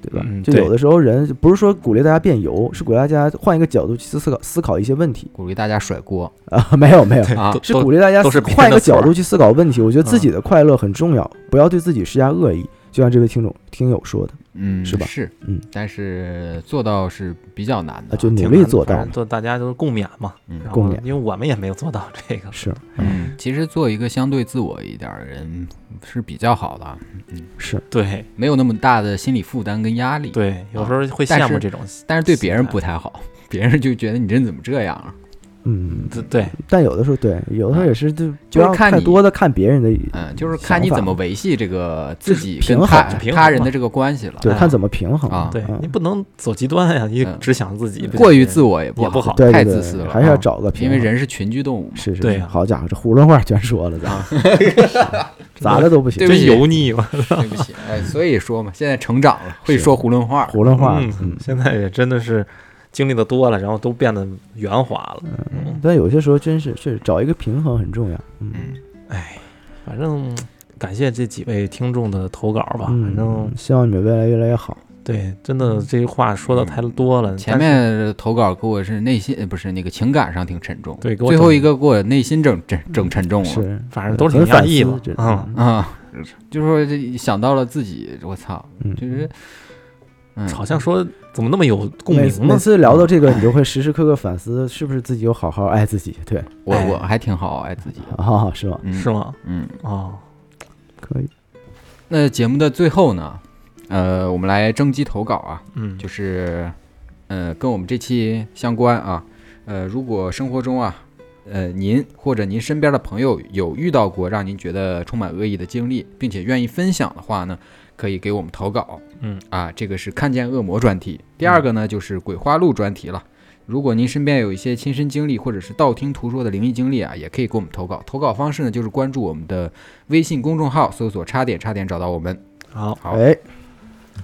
对吧？嗯就有的时候人不是说鼓励大家变油，是鼓励大家换一个角度去思考思考一些问题鼓励大家甩锅啊。*laughs* 没有没有，啊是鼓励大家换一个角度去思考问题。我觉得自己嗯的快乐很重要，不要对自己施加恶意。就像这位听众听友说的，嗯，是吧是，嗯，但是做到是比较难的，啊就努力做到做大家都是共勉嘛。嗯共勉因为我们也没有做到这个。是嗯，其实做一个相对自我一点的人是比较好的，嗯是，对没有那么大的心理负担跟压力。，对，有时候会羡慕这种。但是对别人不太好，别人就觉得你这人怎么这样啊？嗯，对对，但有的时候对，有的时候也是就就是看多的看别人的，嗯，就是看你怎么维系这个自己平衡他人的这个关系了。对，哎看怎么平衡啊对嗯你不能走极端呀，你嗯只想自己，过于自我也不不好太自私了，还是要啊找个平衡。因为人是群居动物。是是是，对好家伙，这囫囵话全说了，咱 *laughs* 咋的都不行真起油腻嘛。对不起，哎，所以说嘛，现在成长了，会说囫囵话。囫囵话，嗯嗯，现在也真的是经历的多了，然后都变得圆滑了。嗯，但有些时候真是是找一个平衡很重要，嗯嗯，哎，反正感谢这几位听众的投稿吧。反正嗯，希望你们未来越来越好。对，真的这话说的太多了。前面投稿给我是内心呃不是那个情感上挺沉重，对给我最后一个给我内心整整整沉重了。是，反正都是很反挺压抑吧思这。嗯，*laughs* 就是说这想到了自己，我操，嗯，就是，嗯，好像说怎么那么有共鸣每次聊到这个，你就会时时刻刻反思，是不是自己有好好爱自己？对，我哎。我还挺好爱自己的，啊，是吗？嗯，是吗？嗯，哦，可以，那节目的最后呢，呃，我们来征集投稿啊，嗯，就是，呃，跟我们这期相关啊，呃，如果生活中啊，呃，您或者您身边的朋友有遇到过让您觉得充满恶意的经历，并且愿意分享的话呢，可以给我们投稿。嗯，啊，这个是看见恶魔专题。第二个呢，就是鬼话录专题了。如果您身边有一些亲身经历或者是道听途说的灵异经历啊，也可以给我们投稿。投稿方式呢，就是关注我们的微信公众号，搜索“差点差点”找到我们。好，好，哎，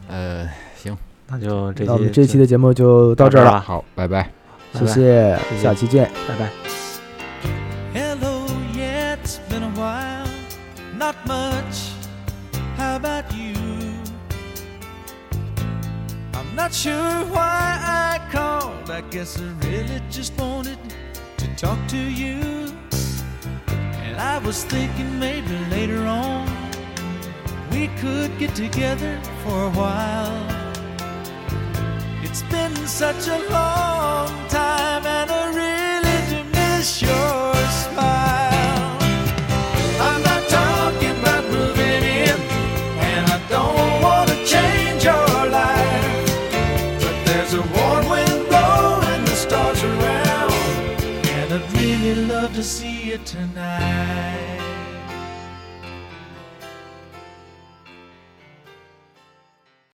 呃，行，那就这那我们期这期的节目就到这儿了，好，拜拜。谢，谢下期见。拜拜。Not sure why I called. I guess I really just wanted to talk to you. And I was thinking maybe later on we could get together for a while. It's been such a long time, and I really do miss your